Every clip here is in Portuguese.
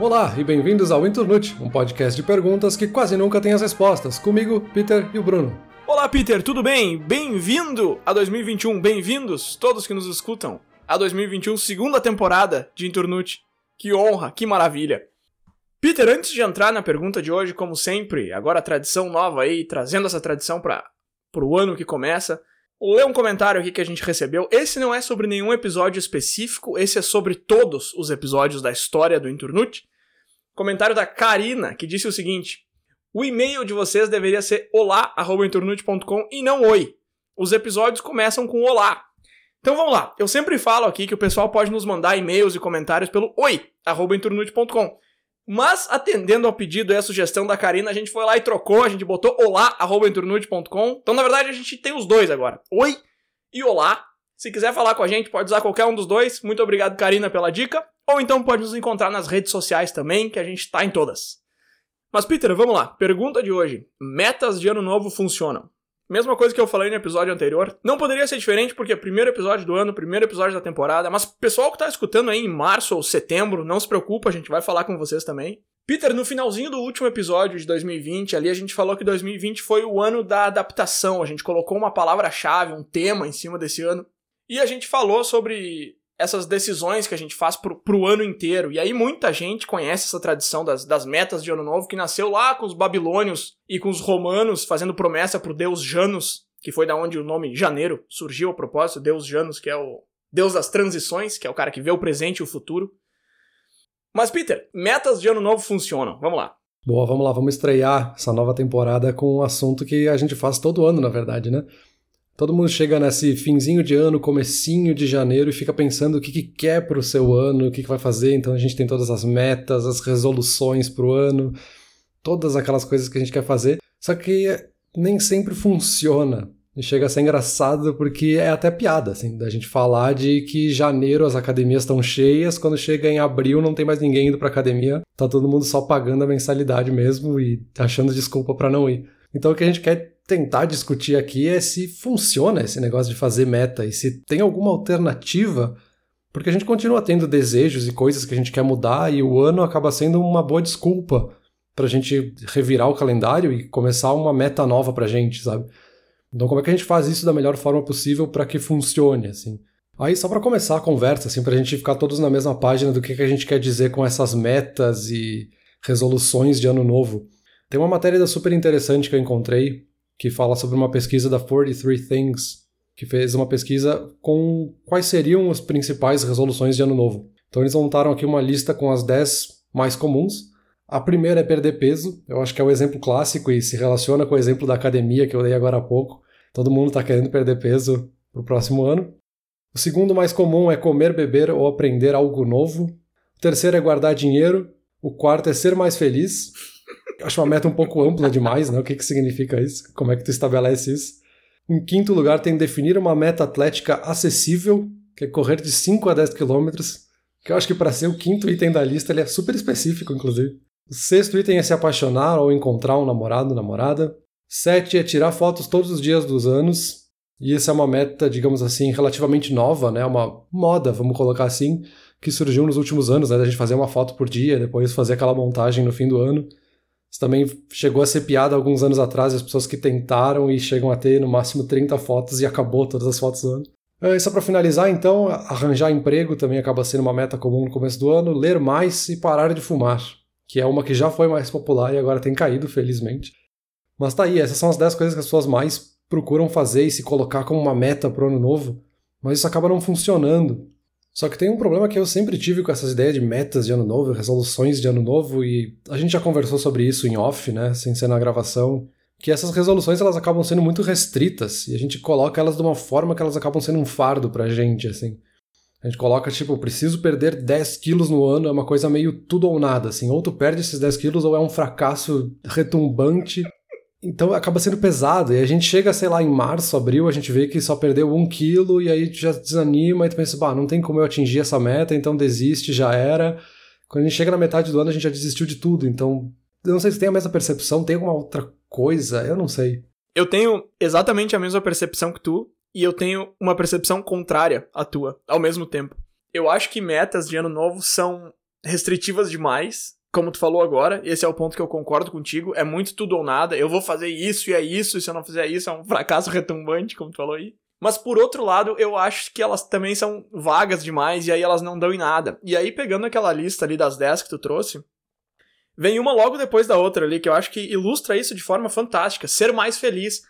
Olá e bem-vindos ao Inturnute, um podcast de perguntas que quase nunca tem as respostas. Comigo, Peter e o Bruno. Olá, Peter, tudo bem? Bem-vindo a 2021, bem-vindos todos que nos escutam a 2021, segunda temporada de Inturnute. Que honra, que maravilha. Peter, antes de entrar na pergunta de hoje, como sempre, agora tradição nova aí, trazendo essa tradição para o ano que começa, ler um comentário aqui que a gente recebeu. Esse não é sobre nenhum episódio específico, esse é sobre todos os episódios da história do Inturnute. Comentário da Karina, que disse o seguinte: O e-mail de vocês deveria ser olá@inturnute.com e não oi. Os episódios começam com olá. Então vamos lá. Eu sempre falo aqui que o pessoal pode nos mandar e-mails e comentários pelo oi@inturnute.com. Mas, atendendo ao pedido e à sugestão da Karina, a gente foi lá e trocou, a gente botou olá.inturnute.com. Então, na verdade, a gente tem os dois agora. Oi e olá. Se quiser falar com a gente, pode usar qualquer um dos dois. Muito obrigado, Karina, pela dica. Ou então pode nos encontrar nas redes sociais também, que a gente tá em todas. Mas, Peter, vamos lá. Pergunta de hoje. Metas de ano novo funcionam? Mesma coisa que eu falei no episódio anterior. Não poderia ser diferente porque é primeiro episódio do ano, primeiro episódio da temporada. Mas pessoal que tá escutando aí em março ou setembro, não se preocupa, a gente vai falar com vocês também. Peter, no finalzinho do último episódio de 2020, ali a gente falou que 2020 foi o ano da adaptação. A gente colocou uma palavra-chave, um tema em cima desse ano. E a gente falou sobre essas decisões que a gente faz pro, pro ano inteiro. E aí muita gente conhece essa tradição das, das metas de ano novo, que nasceu lá com os babilônios e com os romanos fazendo promessa pro deus Janus, que foi da onde o nome Janeiro surgiu a propósito, deus Janus, que é o deus das transições, que é o cara que vê o presente e o futuro. Mas Peter, metas de ano novo funcionam. Vamos lá. Boa, vamos lá, vamos estrear essa nova temporada com um assunto que a gente faz todo ano, na verdade, né? Todo mundo chega nesse finzinho de ano, comecinho de janeiro e fica pensando o que, que quer para o seu ano, o que, que vai fazer. Então a gente tem todas as metas, as resoluções para o ano, todas aquelas coisas que a gente quer fazer. Só que nem sempre funciona. E chega a ser engraçado porque é até piada, assim, da gente falar de que janeiro as academias estão cheias, quando chega em abril não tem mais ninguém indo para academia, tá todo mundo só pagando a mensalidade mesmo e achando desculpa para não ir. Então o que a gente quer tentar discutir aqui é se funciona esse negócio de fazer meta e se tem alguma alternativa, porque a gente continua tendo desejos e coisas que a gente quer mudar e o ano acaba sendo uma boa desculpa para a gente revirar o calendário e começar uma meta nova para a gente, sabe? Então como é que a gente faz isso da melhor forma possível para que funcione, assim? Aí só para começar a conversa, assim, para a gente ficar todos na mesma página do que, que a gente quer dizer com essas metas e resoluções de ano novo. Tem uma matéria super interessante que eu encontrei que fala sobre uma pesquisa da 43 Things, que fez uma pesquisa com quais seriam as principais resoluções de ano novo. Então eles montaram aqui uma lista com as 10 mais comuns. A primeira é perder peso, eu acho que é o exemplo clássico e se relaciona com o exemplo da academia que eu dei agora há pouco. Todo mundo está querendo perder peso para o próximo ano. O segundo mais comum é comer, beber ou aprender algo novo. O terceiro é guardar dinheiro. O quarto é ser mais feliz acho uma meta um pouco ampla demais, né? O que, que significa isso? Como é que tu estabelece isso? Em quinto lugar, tem definir uma meta atlética acessível, que é correr de 5 a 10 quilômetros, que eu acho que para ser o quinto item da lista ele é super específico, inclusive. O sexto item é se apaixonar ou encontrar um namorado, namorada. Sete é tirar fotos todos os dias dos anos. E essa é uma meta, digamos assim, relativamente nova, né? Uma moda, vamos colocar assim, que surgiu nos últimos anos, né? Da gente fazer uma foto por dia, depois fazer aquela montagem no fim do ano. Isso também chegou a ser piada alguns anos atrás, as pessoas que tentaram e chegam a ter no máximo 30 fotos e acabou todas as fotos do ano. E é, só para finalizar, então, arranjar emprego também acaba sendo uma meta comum no começo do ano, ler mais e parar de fumar, que é uma que já foi mais popular e agora tem caído, felizmente. Mas tá aí, essas são as 10 coisas que as pessoas mais procuram fazer e se colocar como uma meta pro ano novo, mas isso acaba não funcionando. Só que tem um problema que eu sempre tive com essas ideias de metas de ano novo, resoluções de ano novo, e a gente já conversou sobre isso em off, né, sem ser na gravação, que essas resoluções elas acabam sendo muito restritas, e a gente coloca elas de uma forma que elas acabam sendo um fardo pra gente, assim. A gente coloca, tipo, preciso perder 10 quilos no ano, é uma coisa meio tudo ou nada, assim. Ou tu perde esses 10 quilos, ou é um fracasso retumbante, então acaba sendo pesado. E a gente chega, sei lá, em março, abril, a gente vê que só perdeu um quilo e aí já desanima e tu pensa, bah, não tem como eu atingir essa meta, então desiste, já era. Quando a gente chega na metade do ano, a gente já desistiu de tudo. Então, eu não sei se tem a mesma percepção, tem alguma outra coisa, eu não sei. Eu tenho exatamente a mesma percepção que tu, e eu tenho uma percepção contrária à tua, ao mesmo tempo. Eu acho que metas de ano novo são restritivas demais, como tu falou agora, esse é o ponto que eu concordo contigo, é muito tudo ou nada, eu vou fazer isso e é isso, e se eu não fizer isso é um fracasso retumbante, como tu falou aí. Mas por outro lado, eu acho que elas também são vagas demais e aí elas não dão em nada. E aí, pegando aquela lista ali das 10 que tu trouxe, vem uma logo depois da outra ali, que eu acho que ilustra isso de forma fantástica. Ser mais feliz.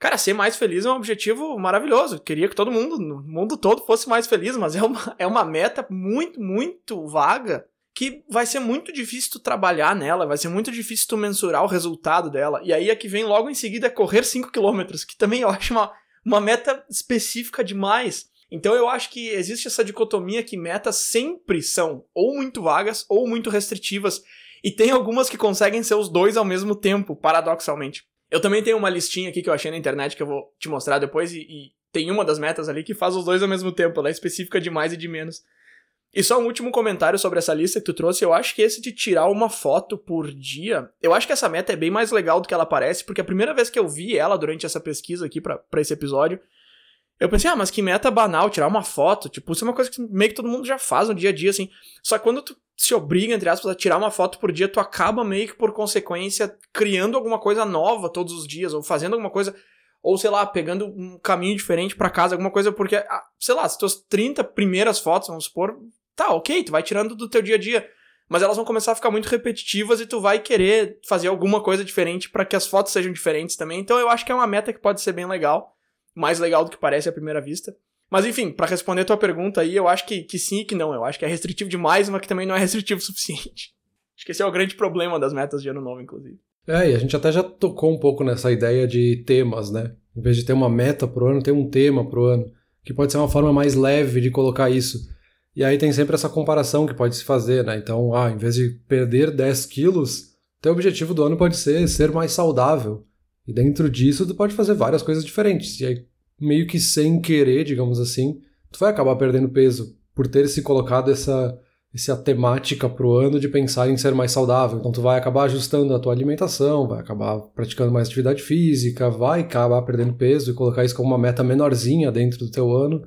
Cara, ser mais feliz é um objetivo maravilhoso. Queria que todo mundo, no mundo todo, fosse mais feliz, mas é uma, é uma meta muito, muito vaga que vai ser muito difícil tu trabalhar nela, vai ser muito difícil tu mensurar o resultado dela. E aí a que vem logo em seguida é correr 5 km, que também eu acho uma, uma meta específica demais. Então eu acho que existe essa dicotomia que metas sempre são ou muito vagas ou muito restritivas. E tem algumas que conseguem ser os dois ao mesmo tempo, paradoxalmente. Eu também tenho uma listinha aqui que eu achei na internet que eu vou te mostrar depois, e, e tem uma das metas ali que faz os dois ao mesmo tempo, ela é específica de mais e de menos. E só um último comentário sobre essa lista que tu trouxe, eu acho que esse de tirar uma foto por dia, eu acho que essa meta é bem mais legal do que ela parece, porque a primeira vez que eu vi ela durante essa pesquisa aqui para esse episódio, eu pensei, ah, mas que meta banal, tirar uma foto, tipo, isso é uma coisa que meio que todo mundo já faz no dia a dia, assim. Só que quando tu se obriga, entre aspas, a tirar uma foto por dia, tu acaba meio que por consequência criando alguma coisa nova todos os dias, ou fazendo alguma coisa ou sei lá, pegando um caminho diferente para casa, alguma coisa, porque, ah, sei lá, as tuas 30 primeiras fotos, vamos supor, tá, ok, tu vai tirando do teu dia a dia. Mas elas vão começar a ficar muito repetitivas e tu vai querer fazer alguma coisa diferente para que as fotos sejam diferentes também. Então eu acho que é uma meta que pode ser bem legal. Mais legal do que parece à primeira vista. Mas enfim, para responder a tua pergunta aí, eu acho que, que sim e que não. Eu acho que é restritivo demais, mas que também não é restritivo o suficiente. Acho que esse é o grande problema das metas de ano novo, inclusive. É, e a gente até já tocou um pouco nessa ideia de temas, né? Em vez de ter uma meta pro ano, ter um tema pro ano. Que pode ser uma forma mais leve de colocar isso. E aí tem sempre essa comparação que pode se fazer, né? Então, ah, em vez de perder 10 quilos, teu objetivo do ano pode ser ser mais saudável. E dentro disso, tu pode fazer várias coisas diferentes. E aí, meio que sem querer, digamos assim, tu vai acabar perdendo peso por ter se colocado essa, essa temática pro ano de pensar em ser mais saudável. Então tu vai acabar ajustando a tua alimentação, vai acabar praticando mais atividade física, vai acabar perdendo peso e colocar isso como uma meta menorzinha dentro do teu ano.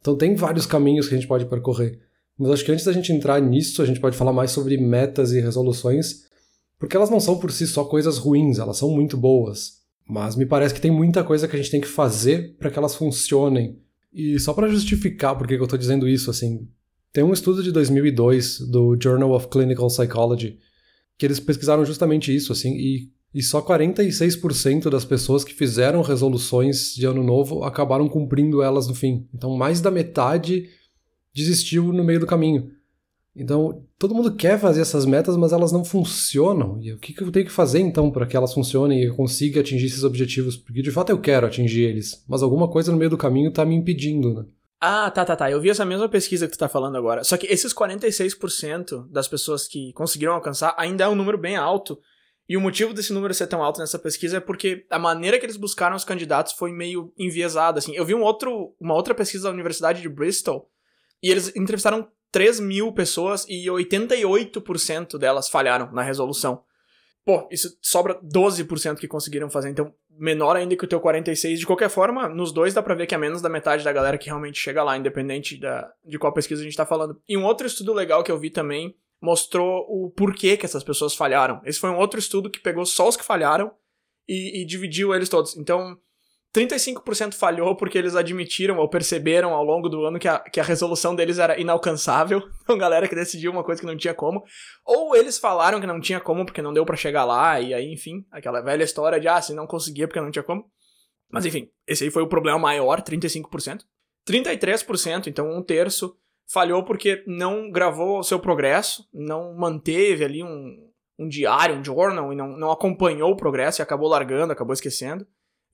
Então tem vários caminhos que a gente pode percorrer. Mas acho que antes da gente entrar nisso, a gente pode falar mais sobre metas e resoluções, porque elas não são por si só coisas ruins, elas são muito boas. Mas me parece que tem muita coisa que a gente tem que fazer para que elas funcionem. E só para justificar por que eu estou dizendo isso, assim, tem um estudo de 2002 do Journal of Clinical Psychology que eles pesquisaram justamente isso, assim, e e só 46% das pessoas que fizeram resoluções de ano novo acabaram cumprindo elas no fim. Então, mais da metade desistiu no meio do caminho. Então, todo mundo quer fazer essas metas, mas elas não funcionam. E o que, eu tenho que fazer então para que elas funcionem e eu consiga atingir esses objetivos? Porque de fato eu quero atingir eles, mas alguma coisa no meio do caminho está me impedindo, né? Ah, tá, tá, tá. Eu vi essa mesma pesquisa que tu tá falando agora. Só que esses 46% das pessoas que conseguiram alcançar ainda é um número bem alto e o motivo desse número ser tão alto nessa pesquisa é porque a maneira que eles buscaram os candidatos foi meio enviesada, assim. Eu vi um outro, uma outra pesquisa da Universidade de Bristol e eles entrevistaram 3 mil pessoas e 88% delas falharam na resolução. Pô, isso sobra 12% que conseguiram fazer, então menor ainda que o teu 46. De qualquer forma, nos dois dá pra ver que é menos da metade da galera que realmente chega lá, independente da, de qual pesquisa a gente tá falando. E um outro estudo legal que eu vi também mostrou o porquê que essas pessoas falharam. Esse foi um outro estudo que pegou só os que falharam e, e dividiu eles todos. Então, 35% falhou porque eles admitiram ou perceberam ao longo do ano que a, que a resolução deles era inalcançável. Então, galera que decidiu uma coisa que não tinha como. Ou eles falaram que não tinha como porque não deu para chegar lá, e aí, enfim, aquela velha história de, ah, se não conseguia porque não tinha como. Mas, enfim, esse aí foi o problema maior, 35%. 33%, então um terço, falhou porque não gravou o seu progresso, não manteve ali um, um diário, um journal, e não, não acompanhou o progresso e acabou largando, acabou esquecendo.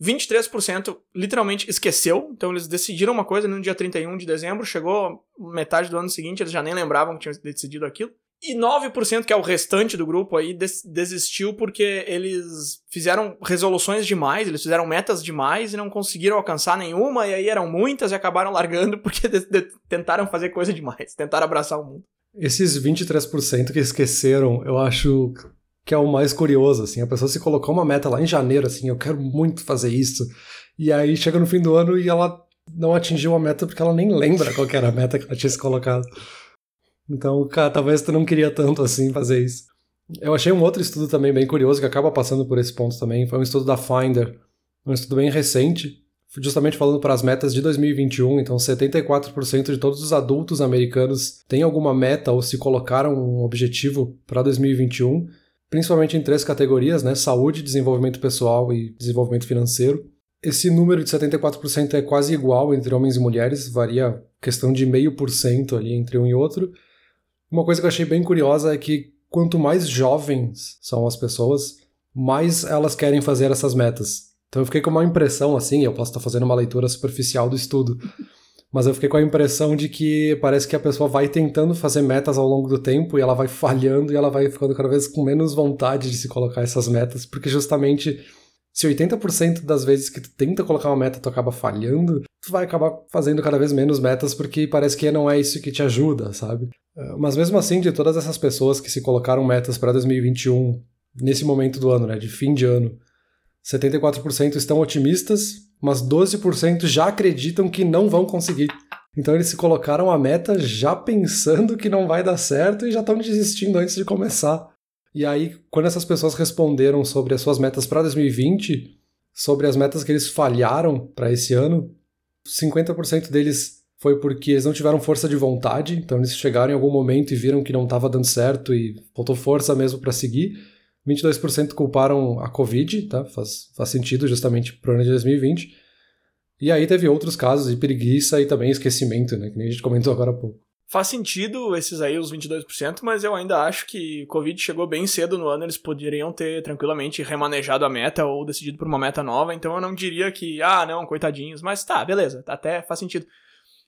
23% literalmente esqueceu, então eles decidiram uma coisa no dia 31 de dezembro, chegou metade do ano seguinte, eles já nem lembravam que tinham decidido aquilo. E 9%, que é o restante do grupo aí, des desistiu porque eles fizeram resoluções demais, eles fizeram metas demais e não conseguiram alcançar nenhuma, e aí eram muitas e acabaram largando porque tentaram fazer coisa demais, tentaram abraçar o mundo. Esses 23% que esqueceram, eu acho que é o mais curioso, assim, a pessoa se colocou uma meta lá em janeiro, assim, eu quero muito fazer isso, e aí chega no fim do ano e ela não atingiu a meta porque ela nem lembra qual era a meta que ela tinha se colocado. Então, cara, talvez tu não queria tanto assim fazer isso. Eu achei um outro estudo também bem curioso que acaba passando por esse ponto também. Foi um estudo da Finder, um estudo bem recente, justamente falando para as metas de 2021. Então, 74% de todos os adultos americanos têm alguma meta ou se colocaram um objetivo para 2021, principalmente em três categorias, né? Saúde, desenvolvimento pessoal e desenvolvimento financeiro. Esse número de 74% é quase igual entre homens e mulheres, varia questão de meio por cento ali entre um e outro. Uma coisa que eu achei bem curiosa é que quanto mais jovens são as pessoas, mais elas querem fazer essas metas. Então eu fiquei com uma impressão assim, eu posso estar fazendo uma leitura superficial do estudo, mas eu fiquei com a impressão de que parece que a pessoa vai tentando fazer metas ao longo do tempo e ela vai falhando e ela vai ficando cada vez com menos vontade de se colocar essas metas, porque justamente se 80% das vezes que tu tenta colocar uma meta tu acaba falhando, tu vai acabar fazendo cada vez menos metas porque parece que não é isso que te ajuda, sabe? Eh, mas mesmo assim, de todas essas pessoas que se colocaram metas para 2021 nesse momento do ano, né, de fim de ano, 74% estão otimistas, mas 12% já acreditam que não vão conseguir. Então eles se colocaram a meta já pensando que não vai dar certo e já estão desistindo antes de começar. E aí, quando essas pessoas responderam sobre as suas metas para 2020, sobre as metas que eles falharam para esse ano, 50% deles foi porque eles não tiveram força de vontade, então eles chegaram em algum momento e viram que não estava dando certo e faltou força mesmo para seguir. 22% culparam a Covid, tá? Faz, faz sentido justamente pro ano de 2020. E aí teve outros casos de preguiça e também esquecimento, né? Que nem a gente comentou agora há pouco. Faz sentido esses aí, os 22%, mas eu ainda acho que Covid chegou bem cedo no ano, eles poderiam ter tranquilamente remanejado a meta ou decidido por uma meta nova, então eu não diria que, ah, não, coitadinhos, mas tá, beleza, até faz sentido.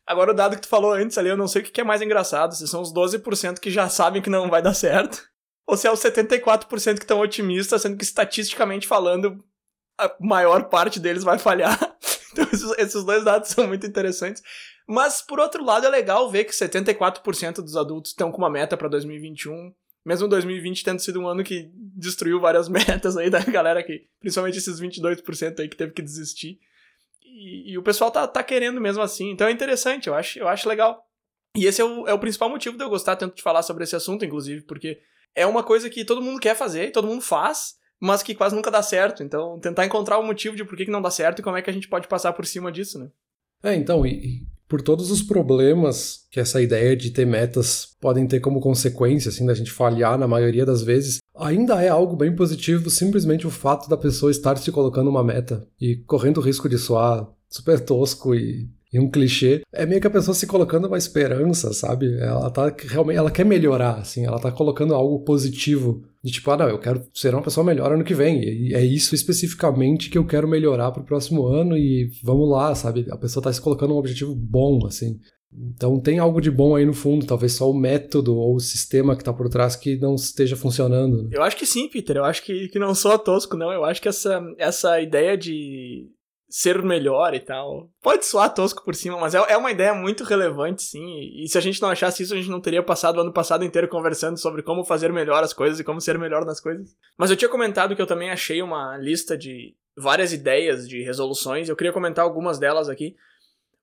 Agora o dado que tu falou antes ali, eu não sei o que é mais engraçado, se são os 12% que já sabem que não vai dar certo, ou se é os 74% que estão otimistas, sendo que estatisticamente falando, a maior parte deles vai falhar. Então esses, dois dados são muito interessantes. Mas, por outro lado, é legal ver que 74% dos adultos estão com uma meta para 2021. Mesmo 2020 tendo sido um ano que destruiu várias metas aí da galera que, principalmente esses 22% aí que teve que desistir. E, e, o pessoal tá, tá querendo mesmo assim. Então é interessante, eu acho, eu acho legal. E esse é o, é o principal motivo de eu gostar tanto de falar sobre esse assunto, inclusive, porque é uma coisa que todo mundo quer fazer, todo mundo faz, mas que quase nunca dá certo. Então, tentar encontrar o motivo de por que, que não dá certo e como é que a gente pode passar por cima disso, né? É, então, e, por todos os problemas que essa ideia de ter metas podem ter como consequência, assim, da gente falhar na maioria das vezes, ainda é algo bem positivo simplesmente o fato da pessoa estar se colocando uma meta e correndo o risco de soar super tosco e e um clichê, é meio que a pessoa se colocando uma esperança, sabe? Ela tá realmente, ela quer melhorar, assim, ela tá colocando algo positivo. De tipo, ah, não, eu quero ser uma pessoa melhor ano que vem. E é isso especificamente que eu quero melhorar pro próximo ano e vamos lá, sabe? A pessoa tá se colocando um objetivo bom, assim. Então tem algo de bom aí no fundo, talvez só o método ou o sistema que tá por trás que não esteja funcionando. Né? Eu acho que sim, Peter. Eu acho que, que não sou tosco, não. Eu acho que essa, essa ideia de ser melhor e tal. Pode soar tosco por cima, mas é, é uma ideia muito relevante, sim. E, e se a gente não achasse isso, a gente não teria passado o ano passado inteiro conversando sobre como fazer melhor as coisas e como ser melhor nas coisas. Mas eu tinha comentado que eu também achei uma lista de várias ideias de resoluções. Eu queria comentar algumas delas aqui.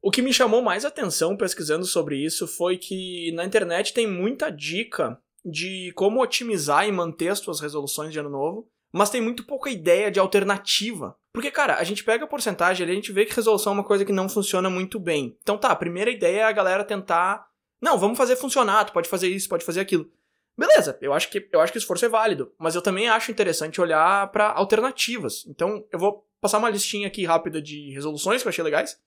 O que me chamou mais atenção pesquisando sobre isso foi que na internet tem muita dica de como otimizar e manter as suas resoluções de ano novo mas tem muito pouca ideia de alternativa. Porque, cara, a gente pega a porcentagem ali, a gente vê que resolução é uma coisa que não funciona muito bem. Então tá, a primeira ideia é a galera tentar. Não, vamos fazer funcionar, tu pode fazer isso, pode fazer aquilo. Beleza, eu acho que eu acho que o esforço é válido, mas eu também acho interessante olhar para alternativas. Então, eu vou passar uma listinha aqui rápida de resoluções que eu achei legais,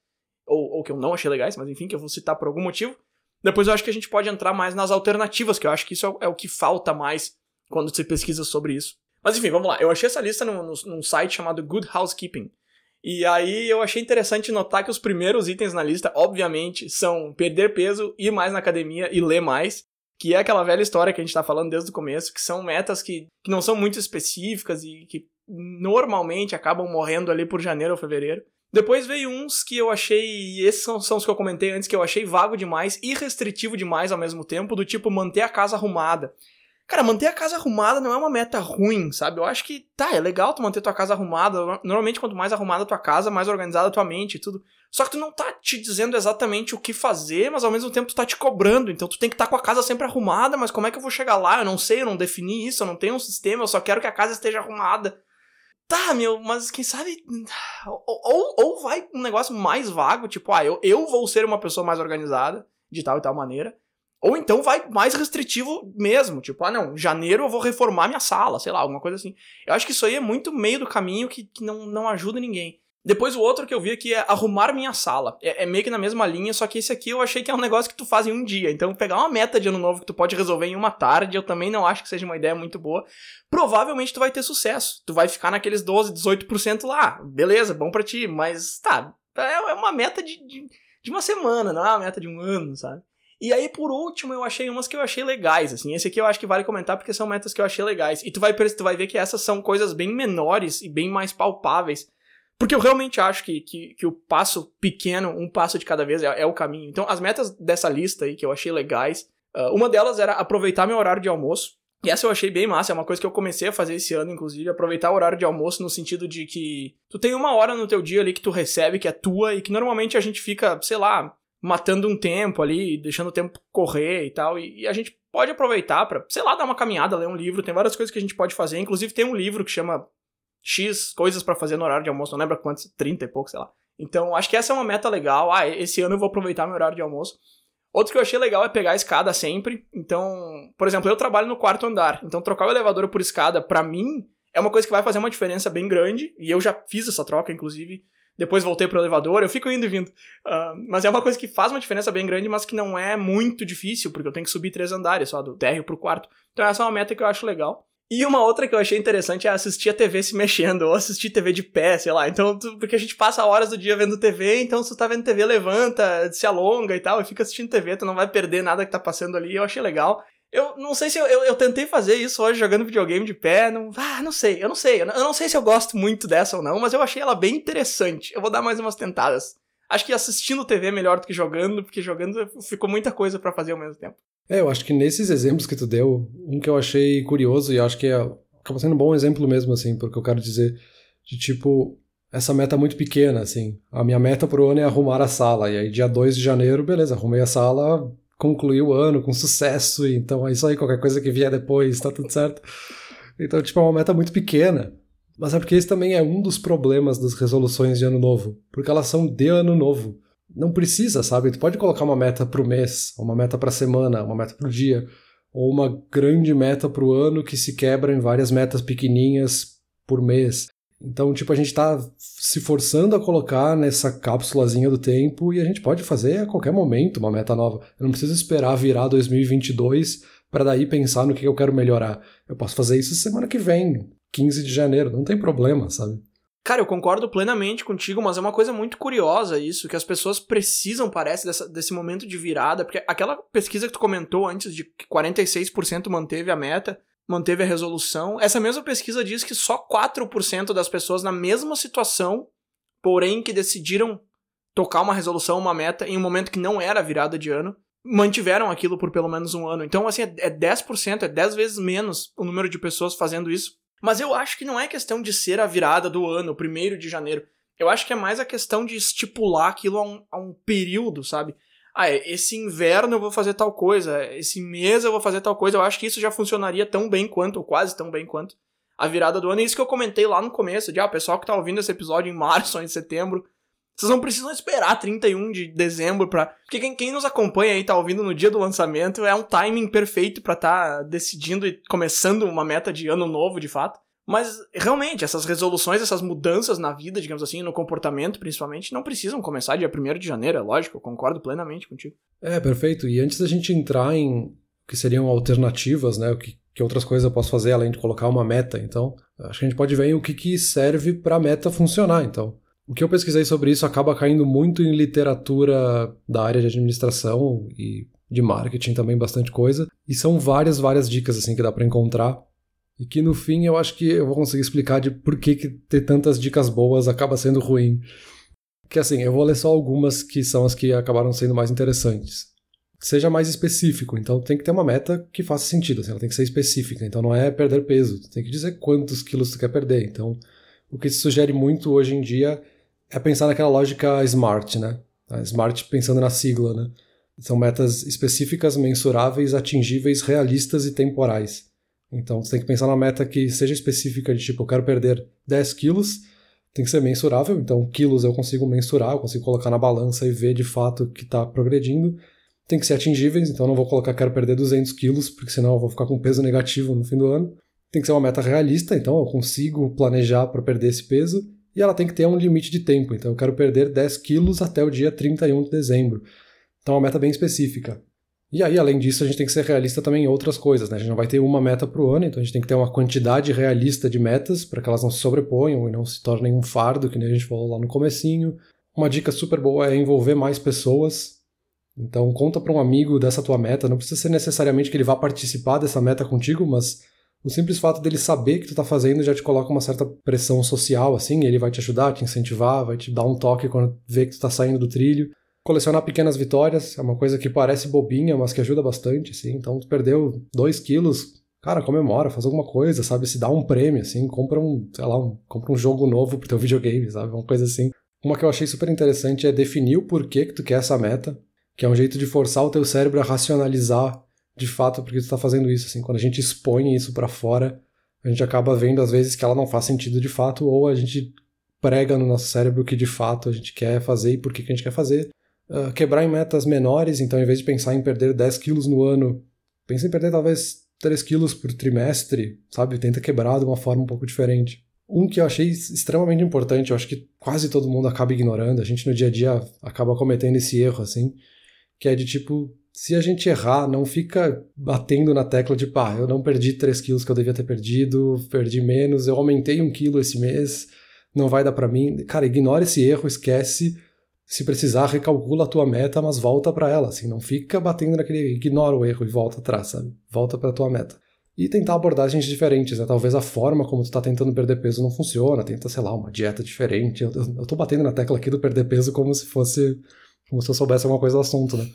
ou, ou que eu não achei legais, mas enfim, que eu vou citar por algum motivo. Depois eu acho que a gente pode entrar mais nas alternativas, que eu acho que isso é, é o que falta mais quando se pesquisa sobre isso. Mas enfim, vamos lá. Eu achei essa lista num, num site chamado Good Housekeeping. E aí eu achei interessante notar que os primeiros itens na lista, obviamente, são perder peso, ir mais na academia e ler mais. Que é aquela velha história que a gente tá falando desde o começo, que são metas que, que não são muito específicas e que normalmente acabam morrendo ali por janeiro ou fevereiro. Depois veio uns que eu achei, esses são, são os que eu comentei antes, que eu achei vago demais e restritivo demais ao mesmo tempo, do tipo manter a casa arrumada. Cara, manter a casa arrumada não é uma meta ruim, sabe? Eu acho que, tá, é legal tu manter tua casa arrumada. Normalmente, quanto mais arrumada a tua casa, mais organizada a tua mente e tudo. Só que tu não tá te dizendo exatamente o que fazer, mas ao mesmo tempo tu tá te cobrando. Então tu tem que estar tá com a casa sempre arrumada, mas como é que eu vou chegar lá? Eu não sei, eu não defini isso, eu não tenho um sistema, eu só quero que a casa esteja arrumada. Tá, meu, mas quem sabe. Ou, ou, vai um negócio mais vago, tipo, ah, eu, eu vou ser uma pessoa mais organizada, de tal e tal maneira. Ou então vai mais restritivo mesmo, tipo, ah não, janeiro eu vou reformar minha sala, sei lá, alguma coisa assim. Eu acho que isso aí é muito meio do caminho que, que não, não ajuda ninguém. Depois o outro que eu vi aqui é arrumar minha sala. É, é, meio que na mesma linha, só que esse aqui eu achei que é um negócio que tu faz em um dia. Então pegar uma meta de ano novo que tu pode resolver em uma tarde, eu também não acho que seja uma ideia muito boa. Provavelmente tu vai ter sucesso. Tu vai ficar naqueles 12, 18% lá. Beleza, bom para ti, mas tá, é, é uma meta de, de, de uma semana, não é uma meta de um ano, sabe? E aí, por último, eu achei umas que eu achei legais, assim. Esse aqui eu acho que vale comentar porque são metas que eu achei legais. E tu vai, tu vai ver que essas são coisas bem menores e bem mais palpáveis. Porque eu realmente acho que, que, que o passo pequeno, um passo de cada vez, é, é, o caminho. Então, as metas dessa lista aí que eu achei legais, uh, uma delas era aproveitar meu horário de almoço. E essa eu achei bem massa, é uma coisa que eu comecei a fazer esse ano, inclusive, aproveitar o horário de almoço no sentido de que tu tem uma hora no teu dia ali que tu recebe, que é tua, e que normalmente a gente fica, sei lá, matando um tempo ali, deixando o tempo correr e tal. E, e a gente pode aproveitar para, sei lá, dar uma caminhada, ler um livro. Tem várias coisas que a gente pode fazer. Inclusive tem um livro que chama X coisas para fazer no horário de almoço. Não lembro quantos, 30 e pouco, sei lá. Então acho que essa é uma meta legal. Ah, esse ano eu vou aproveitar meu horário de almoço. Outro que eu achei legal é pegar a escada sempre. Então, por exemplo, eu trabalho no quarto andar. Então trocar o elevador por escada, para mim, é uma coisa que vai fazer uma diferença bem grande. E eu já fiz essa troca, inclusive depois voltei pro elevador, eu fico indo e vindo. Uh, mas é uma coisa que faz uma diferença bem grande, mas que não é muito difícil, porque eu tenho que subir três andares só, do térreo pro quarto. Então essa é uma meta que eu acho legal. E uma outra que eu achei interessante é assistir a TV se mexendo, ou assistir TV de pé, sei lá. Então, tu, porque a gente passa horas do dia vendo TV, então se tu tá vendo TV, levanta, se alonga e tal, e fica assistindo TV, tu não vai perder nada que tá passando ali. Eu achei legal. Eu não sei se eu, eu, eu, tentei fazer isso hoje jogando videogame de pé. Não, ah, não sei, eu não sei. Eu não, eu não, sei se eu gosto muito dessa ou não, mas eu achei ela bem interessante. Eu vou dar mais umas tentadas. Acho que assistindo TV é melhor do que jogando, porque jogando ficou muita coisa para fazer ao mesmo tempo. É, eu acho que nesses exemplos que tu deu, um que eu achei curioso e acho que é, acaba sendo um bom exemplo mesmo, assim, porque eu quero dizer, de tipo, essa meta muito pequena, assim. A minha meta pro ano é arrumar a sala. E aí, dia 2 de janeiro, beleza, arrumei a sala, concluir o ano com sucesso, então é isso aí, qualquer coisa que vier depois, tá tudo certo. Então, tipo, é uma meta muito pequena. Mas é porque esse também é um dos problemas das resoluções de ano novo, porque elas são de ano novo. Não precisa, sabe? Tu pode colocar uma meta pro mês, uma meta pra semana, uma meta pro dia, ou uma grande meta pro ano que se quebra em várias metas pequenininhas por mês. Então, tipo, a gente está se forçando a colocar nessa cápsulazinha do tempo e a gente pode fazer a qualquer momento uma meta nova. Eu não preciso esperar virar 2022 para daí pensar no que eu quero melhorar. Eu posso fazer isso semana que vem, 15 de janeiro, não tem problema, sabe? Cara, eu concordo plenamente contigo, mas é uma coisa muito curiosa isso, que as pessoas precisam, parece, dessa, desse momento de virada, porque aquela pesquisa que tu comentou antes de que 46% manteve a meta, manteve a resolução. Essa mesma pesquisa diz que só 4% das pessoas na mesma situação, porém que decidiram tocar uma resolução, uma meta, em um momento que não era virada de ano, mantiveram aquilo por pelo menos um ano. Então, assim, é 10%, é 10 vezes menos o número de pessoas fazendo isso. Mas eu acho que não é questão de ser a virada do ano, o primeiro de janeiro. Eu acho que é mais a questão de estipular aquilo a um, a um período, sabe? ah, é, esse inverno eu vou fazer tal coisa, esse mês eu vou fazer tal coisa. Eu acho que isso já funcionaria tão bem quanto, ou quase tão bem quanto, a virada do ano. E isso que eu comentei lá no começo, de, ah, o pessoal que tá ouvindo esse episódio em março ou em setembro, vocês não precisam esperar 31 de dezembro pra. Porque quem, quem nos acompanha aí, tá ouvindo no dia do lançamento, é um timing perfeito para tá decidindo e começando uma meta de ano novo, de fato. Mas realmente, essas resoluções, essas mudanças na vida, digamos assim, no comportamento principalmente, não precisam começar dia 1 de janeiro, é lógico, eu concordo plenamente contigo. É, perfeito. E antes da gente entrar em o que seriam alternativas, né, o que, que outras coisas eu posso fazer além de colocar uma meta, então, acho que a gente pode ver o que, que serve para a meta funcionar, então. O que eu pesquisei sobre isso acaba caindo muito em literatura da área de administração e de marketing também bastante coisa, e são várias, várias dicas assim que dá para encontrar e que no fim eu acho que eu vou conseguir explicar de por que, que ter tantas dicas boas acaba sendo ruim. Que assim, eu vou ler só algumas que são as que acabaram sendo mais interessantes. seja mais específico. Então tem que ter uma meta que faça sentido, assim, ela tem que ser específica. Então não é perder peso, tem que dizer quantos quilos tu quer perder. Então o que se sugere muito hoje em dia é pensar naquela lógica SMART, né? A SMART pensando na sigla, né? São metas específicas, mensuráveis, atingíveis, realistas e temporais. Então você tem que pensar na meta que seja específica de tipo, eu quero perder 10 quilos, tem que ser mensurável, então quilos eu consigo mensurar, eu consigo colocar na balança e ver de fato que está progredindo. Tem que ser atingíveis, então eu não vou colocar quero perder 200 quilos, porque senão eu vou ficar com peso negativo no fim do ano. Tem que ser uma meta realista, então eu consigo planejar para perder esse peso. E ela tem que ter um limite de tempo, então eu quero perder 10 quilos até o dia 31 de dezembro. Então é uma meta bem específica. E aí, além disso, a gente tem que ser realista também em outras coisas, né? A gente não vai ter uma meta para o ano, então a gente tem que ter uma quantidade realista de metas para que elas não se sobreponham e não se tornem um fardo, que nem a gente falou lá no comecinho. Uma dica super boa é envolver mais pessoas. Então, conta para um amigo dessa tua meta. Não precisa ser necessariamente que ele vá participar dessa meta contigo, mas o simples fato dele saber que tu está fazendo já te coloca uma certa pressão social, assim. ele vai te ajudar, te incentivar, vai te dar um toque quando vê que tu está saindo do trilho colecionar pequenas vitórias é uma coisa que parece bobinha, mas que ajuda bastante, assim. Então, tu perdeu 2 quilos, cara, comemora, faz alguma coisa, sabe? Se dá um prêmio, assim, compra um, sei lá, um, compra um jogo novo pro teu videogame, sabe? Uma coisa assim. Uma que eu achei super interessante é definir o porquê que tu quer essa meta, que é um jeito de forçar o teu cérebro a racionalizar de fato porque tu tá fazendo isso, assim. Quando a gente expõe isso para fora, a gente acaba vendo às vezes que ela não faz sentido de fato, ou a gente prega no nosso cérebro que de fato a gente quer fazer e por que, que a gente quer fazer uh, quebrar em metas menores, então em vez de pensar em perder 10 quilos no ano, pensa em perder talvez 3 quilos por trimestre, sabe? Tenta quebrar de uma forma um pouco diferente. Um que eu achei extremamente importante, eu acho que quase todo mundo acaba ignorando, a gente no dia a dia acaba cometendo esse erro, assim, que é de tipo, se a gente errar, não fica batendo na tecla de, pá, eu não perdi 3 quilos que eu devia ter perdido, perdi menos, eu aumentei um quilo esse mês, não vai dar para mim. Cara, ignora esse erro, esquece se precisar, recalcula a tua meta, mas volta para ela, assim, não fica batendo naquele, ignora o erro e volta atrás, sabe? Volta para tua meta. E tentar abordagens diferentes, né? Talvez a forma como tu tá tentando perder peso não funciona, tenta, sei lá, uma dieta diferente. Eu, eu, eu tô batendo na tecla aqui do perder peso como se fosse, como se eu soubesse alguma coisa do assunto, né?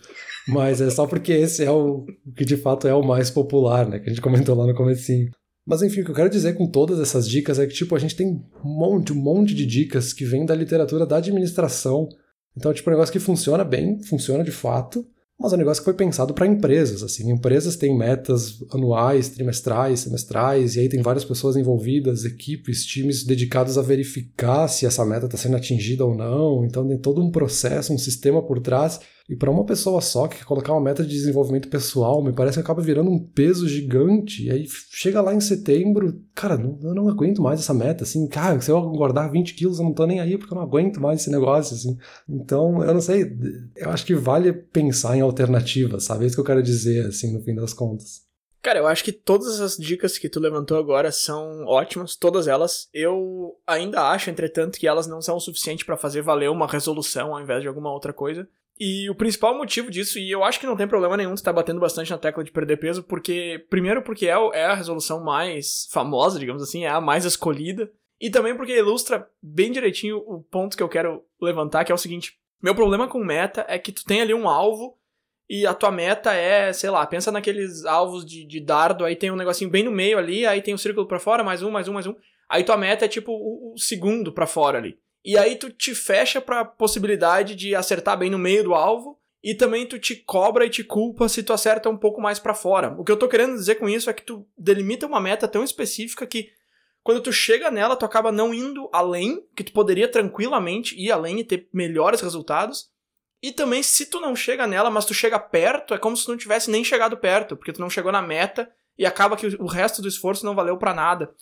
Mas é só porque esse é o, que de fato é o mais popular, né? Que a gente comentou lá no comecinho. Mas enfim, o que eu quero dizer com todas essas dicas é que, tipo, a gente tem um monte, um monte de dicas que vêm da literatura da administração, então, é tipo, um negócio que funciona bem, funciona de fato, mas é um negócio que foi pensado para empresas, assim. Empresas têm metas anuais, trimestrais, semestrais, e aí tem várias pessoas envolvidas, equipes, times dedicados a verificar se essa meta está sendo atingida ou não. Então tem todo um processo, um sistema por trás e para uma pessoa só que colocar uma meta de desenvolvimento pessoal, me parece que acaba virando um peso gigante. E aí chega lá em setembro, cara, eu não aguento mais essa meta, assim, cara, se eu engordar 20 quilos, eu não tô nem aí porque eu não aguento mais esse negócio, assim. Então, eu não sei, eu acho que vale pensar em alternativas, sabe? É isso que eu quero dizer, assim, no fim das contas. Cara, eu acho que todas as dicas que tu levantou agora são ótimas, todas elas. Eu ainda acho, entretanto, que elas não são o suficiente para fazer valer uma resolução ao invés de alguma outra coisa. E o principal motivo disso, e eu acho que não tem problema nenhum estar tá batendo bastante na tecla de perder peso, porque, primeiro, porque é, é a resolução mais famosa, digamos assim, é a mais escolhida, e também porque ilustra bem direitinho o ponto que eu quero levantar, que é o seguinte: meu problema com meta é que tu tem ali um alvo e a tua meta é, sei lá, pensa naqueles alvos de, de dardo, aí tem um negocinho bem no meio ali, aí tem um círculo para fora, mais um, mais um, mais um. Aí tua meta é tipo o, o segundo para fora ali. E aí tu te fecha pra possibilidade de acertar bem no meio do alvo. E também tu te cobra e te culpa se tu acerta um pouco mais para fora. O que eu tô querendo dizer com isso é que tu delimita uma meta tão específica que quando tu chega nela, tu acaba não indo além, que tu poderia tranquilamente ir além e ter melhores resultados. E também, se tu não chega nela, mas tu chega perto, é como se tu não tivesse nem chegado perto, porque tu não chegou na meta e acaba que o resto do esforço não valeu para nada.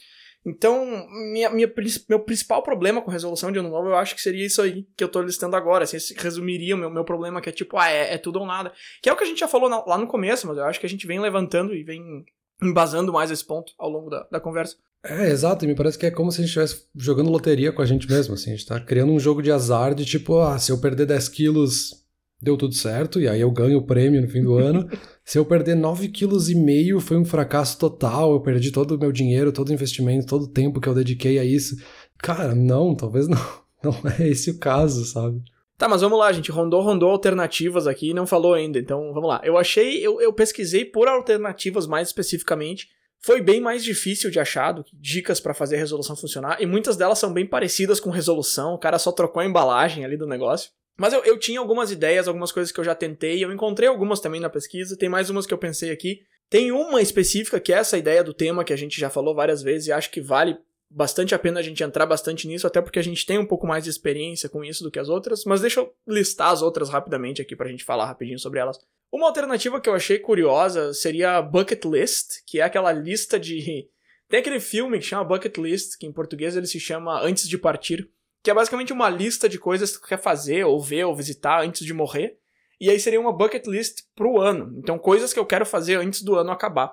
Então, minha, minha, meu principal problema com resolução de ano novo, eu acho que seria isso aí que eu tô listando agora. Assim, resumiria o meu, meu problema, que é tipo, ah, é, é, tudo ou nada. Que é o que a gente já falou na, lá no começo, mas eu acho que a gente vem levantando e vem embasando mais esse ponto ao longo da, da conversa. É, exato, e me parece que é como se a gente estivesse jogando loteria com a gente mesmo, assim, a gente tá criando um jogo de azar de tipo, ah, se eu perder 10 quilos deu tudo certo, e aí eu ganho o prêmio no fim do ano. Se eu perder 9,5 kg, foi um fracasso total, eu perdi todo o meu dinheiro, todo o investimento, todo o tempo que eu dediquei a isso. Cara, não, talvez não. Não é esse o caso, sabe? Tá, mas vamos lá, gente rondou, rondou alternativas aqui e não falou ainda, então vamos lá. Eu achei, eu, eu pesquisei por alternativas mais especificamente. Foi bem mais difícil de achar do que dicas para fazer a resolução funcionar, e muitas delas são bem parecidas com resolução, o cara só trocou a embalagem ali do negócio. Mas eu, eu tinha algumas ideias, algumas coisas que eu já tentei, eu encontrei algumas também na pesquisa, tem mais umas que eu pensei aqui. Tem uma específica que é essa ideia do tema que a gente já falou várias vezes e acho que vale bastante a pena a gente entrar bastante nisso, até porque a gente tem um pouco mais de experiência com isso do que as outras, mas deixa eu listar as outras rapidamente aqui pra gente falar rapidinho sobre elas. Uma alternativa que eu achei curiosa seria a Bucket List, que é aquela lista de. Tem aquele filme que chama Bucket List, que em português ele se chama Antes de Partir, que é basicamente uma lista de coisas que tu quer fazer, ou ver, ou visitar antes de morrer. E aí seria uma bucket list pro ano. Então, coisas que eu quero fazer antes do ano acabar.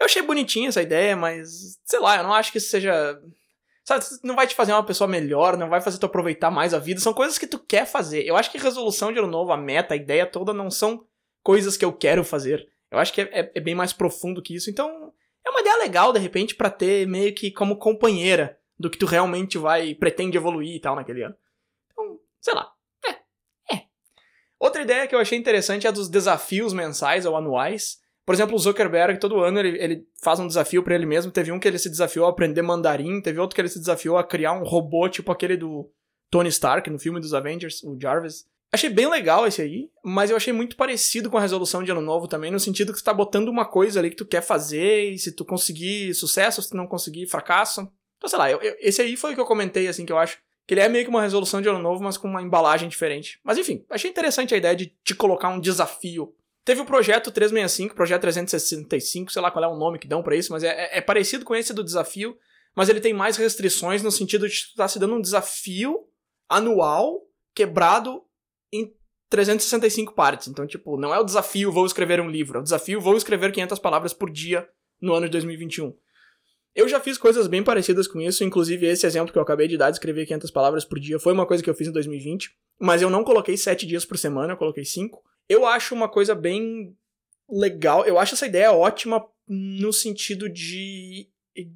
Eu achei bonitinha essa ideia, mas sei lá, eu não acho que isso seja. Sabe, não vai te fazer uma pessoa melhor, não vai fazer tu aproveitar mais a vida. São coisas que tu quer fazer. Eu acho que resolução de ano novo, a meta, a ideia toda não são coisas que eu quero fazer. Eu acho que é, é, é bem mais profundo que isso. Então, é uma ideia legal, de repente, para ter meio que como companheira do que tu realmente vai, pretende evoluir e tal naquele ano. Então, sei lá. É. É. Outra ideia que eu achei interessante é a dos desafios mensais ou anuais. Por exemplo, o Zuckerberg, todo ano, ele, ele faz um desafio para ele mesmo. Teve um que ele se desafiou a aprender mandarim, teve outro que ele se desafiou a criar um robô tipo aquele do Tony Stark no filme dos Avengers, o Jarvis. Achei bem legal esse aí, mas eu achei muito parecido com a resolução de ano novo também, no sentido que tu tá botando uma coisa ali que tu quer fazer, e se tu conseguir sucesso, se tu não conseguir fracasso. Então, sei lá, eu, eu, esse aí foi o que eu comentei, assim, que eu acho que ele é meio que uma resolução de ano novo, mas com uma embalagem diferente. Mas enfim, achei interessante a ideia de te colocar um desafio Teve o projeto 365, projeto 365, sei lá qual é o nome que dão para isso, mas é, é, é, parecido com esse do desafio, mas ele tem mais restrições no sentido de estar tá se dando um desafio anual quebrado em 365 partes. Então, tipo, não é o desafio vou escrever um livro, é o desafio vou escrever 500 palavras por dia no ano de 2021. Eu já fiz coisas bem parecidas com isso, inclusive esse exemplo que eu acabei de dar de escrever 500 palavras por dia foi uma coisa que eu fiz em 2020, mas eu não coloquei 7 dias por semana, eu coloquei 5. Eu acho uma coisa bem legal. Eu acho essa ideia ótima no sentido de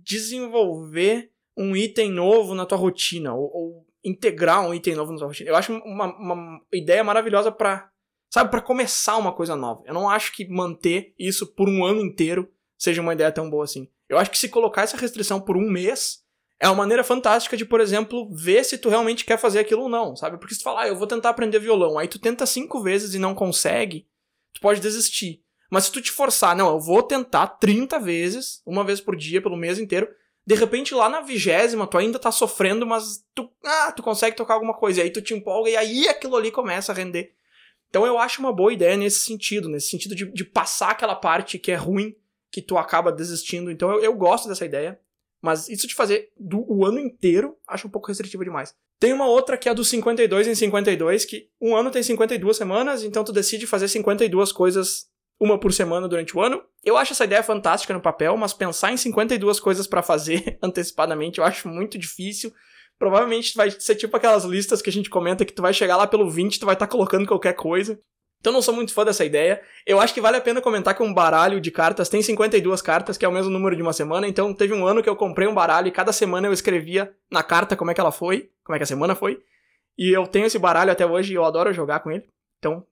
desenvolver um item novo na tua rotina, ou, ou integrar um item novo na tua rotina. Eu acho uma, uma ideia maravilhosa para sabe, para começar uma coisa nova. Eu não acho que manter isso por um ano inteiro seja uma ideia tão boa assim. Eu acho que se colocar essa restrição por um mês é uma maneira fantástica de, por exemplo, ver se tu realmente quer fazer aquilo ou não, sabe? Porque se tu falar, ah, eu vou tentar aprender violão, aí tu tenta cinco vezes e não consegue, tu pode desistir. Mas se tu te forçar, não, eu vou tentar 30 vezes, uma vez por dia, pelo mês inteiro, de repente lá na vigésima tu ainda tá sofrendo, mas tu, ah, tu consegue tocar alguma coisa, e aí tu te empolga e aí aquilo ali começa a render. Então eu acho uma boa ideia nesse sentido, nesse sentido de, de passar aquela parte que é ruim, que tu acaba desistindo. Então eu, eu gosto dessa ideia. Mas isso de fazer do, o ano inteiro, acho um pouco restritivo demais. Tem uma outra que é do 52 em 52, que um ano tem 52 semanas, então tu decide fazer 52 coisas uma por semana durante o ano. Eu acho essa ideia fantástica no papel, mas pensar em 52 coisas para fazer antecipadamente eu acho muito difícil. Provavelmente vai ser tipo aquelas listas que a gente comenta que tu vai chegar lá pelo 20 tu vai estar tá colocando qualquer coisa. Então não sou muito fã dessa ideia. Eu acho que vale a pena comentar que um baralho de cartas tem 52 cartas, que é o mesmo número de uma semana. Então teve um ano que eu comprei um baralho e cada semana eu escrevia na carta como é que ela foi, como é que a semana foi. E eu tenho esse baralho até hoje e eu adoro jogar com ele. Então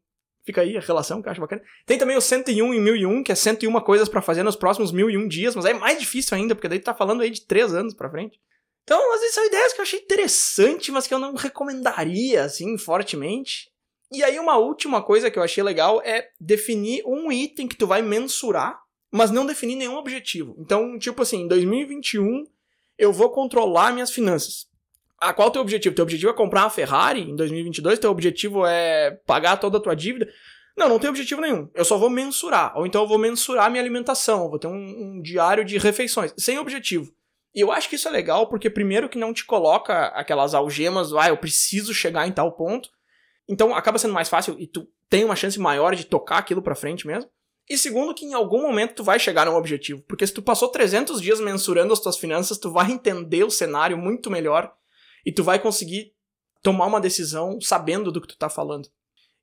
fica aí a relação que eu acho bacana. Tem também o 101 em 1001, que é 101 coisas para fazer nos próximos 1001 dias, mas é mais difícil ainda, porque daí tu tá falando aí de 3 anos pra frente. Então, às vezes são ideias que eu achei interessante, mas que eu não recomendaria, assim, fortemente. E aí uma última coisa que eu achei legal é definir um item que tu vai mensurar, mas não definir nenhum objetivo. Então, tipo assim, em 2021 eu vou controlar minhas finanças. Ah, qual é o teu objetivo? Teu objetivo é comprar uma Ferrari em 2022? Teu objetivo é pagar toda a tua dívida? Não, não tem objetivo nenhum. Eu só vou mensurar. Ou então eu vou mensurar minha alimentação. vou ter um, um diário de refeições. Sem objetivo. E eu acho que isso é legal porque, primeiro, que não te coloca aquelas algemas, ah, eu preciso chegar em tal ponto. Então acaba sendo mais fácil e tu tem uma chance maior de tocar aquilo para frente mesmo. E segundo, que em algum momento tu vai chegar a um objetivo. Porque se tu passou 300 dias mensurando as tuas finanças, tu vai entender o cenário muito melhor e tu vai conseguir tomar uma decisão sabendo do que tu tá falando.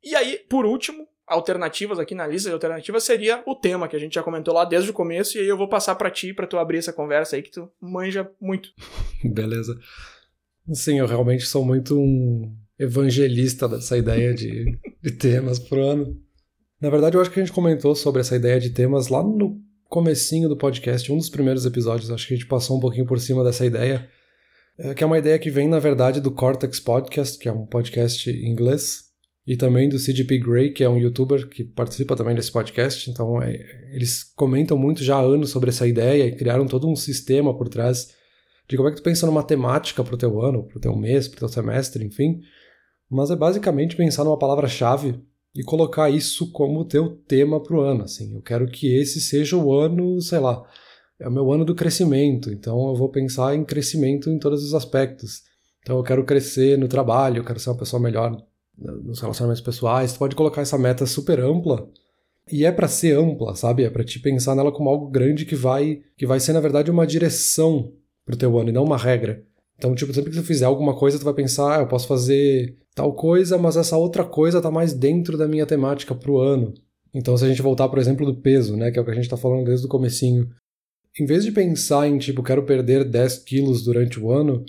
E aí, por último, alternativas aqui na lista de alternativas seria o tema que a gente já comentou lá desde o começo e aí eu vou passar para ti para tu abrir essa conversa aí que tu manja muito. Beleza. Sim, eu realmente sou muito um evangelista dessa ideia de, de temas pro ano. Na verdade, eu acho que a gente comentou sobre essa ideia de temas lá no comecinho do podcast, um dos primeiros episódios, acho que a gente passou um pouquinho por cima dessa ideia, é, que é uma ideia que vem, na verdade, do Cortex Podcast, que é um podcast em inglês, e também do CGP Grey, que é um youtuber que participa também desse podcast. Então, é, eles comentam muito já há anos sobre essa ideia e criaram todo um sistema por trás de como é que tu pensa numa temática pro teu ano, pro teu mês, pro teu semestre, enfim. Mas é basicamente pensar numa palavra-chave e colocar isso como teu tema pro ano, assim. Eu quero que esse seja o ano, sei lá, é o meu ano do crescimento, então eu vou pensar em crescimento em todos os aspectos. Então eu quero crescer no trabalho, eu quero ser uma pessoa melhor nos relacionamentos pessoais. Tu pode colocar essa meta super ampla e é para ser ampla, sabe? É para te pensar nela como algo grande que vai que vai ser na verdade uma direção pro teu ano e não uma regra. Então, tipo, sempre que tu fizer alguma coisa, tu vai pensar, ah, eu posso fazer tal coisa, mas essa outra coisa tá mais dentro da minha temática pro ano. Então, se a gente voltar, por exemplo, do peso, né, que é o que a gente tá falando desde o comecinho, em vez de pensar em, tipo, quero perder 10 quilos durante o ano,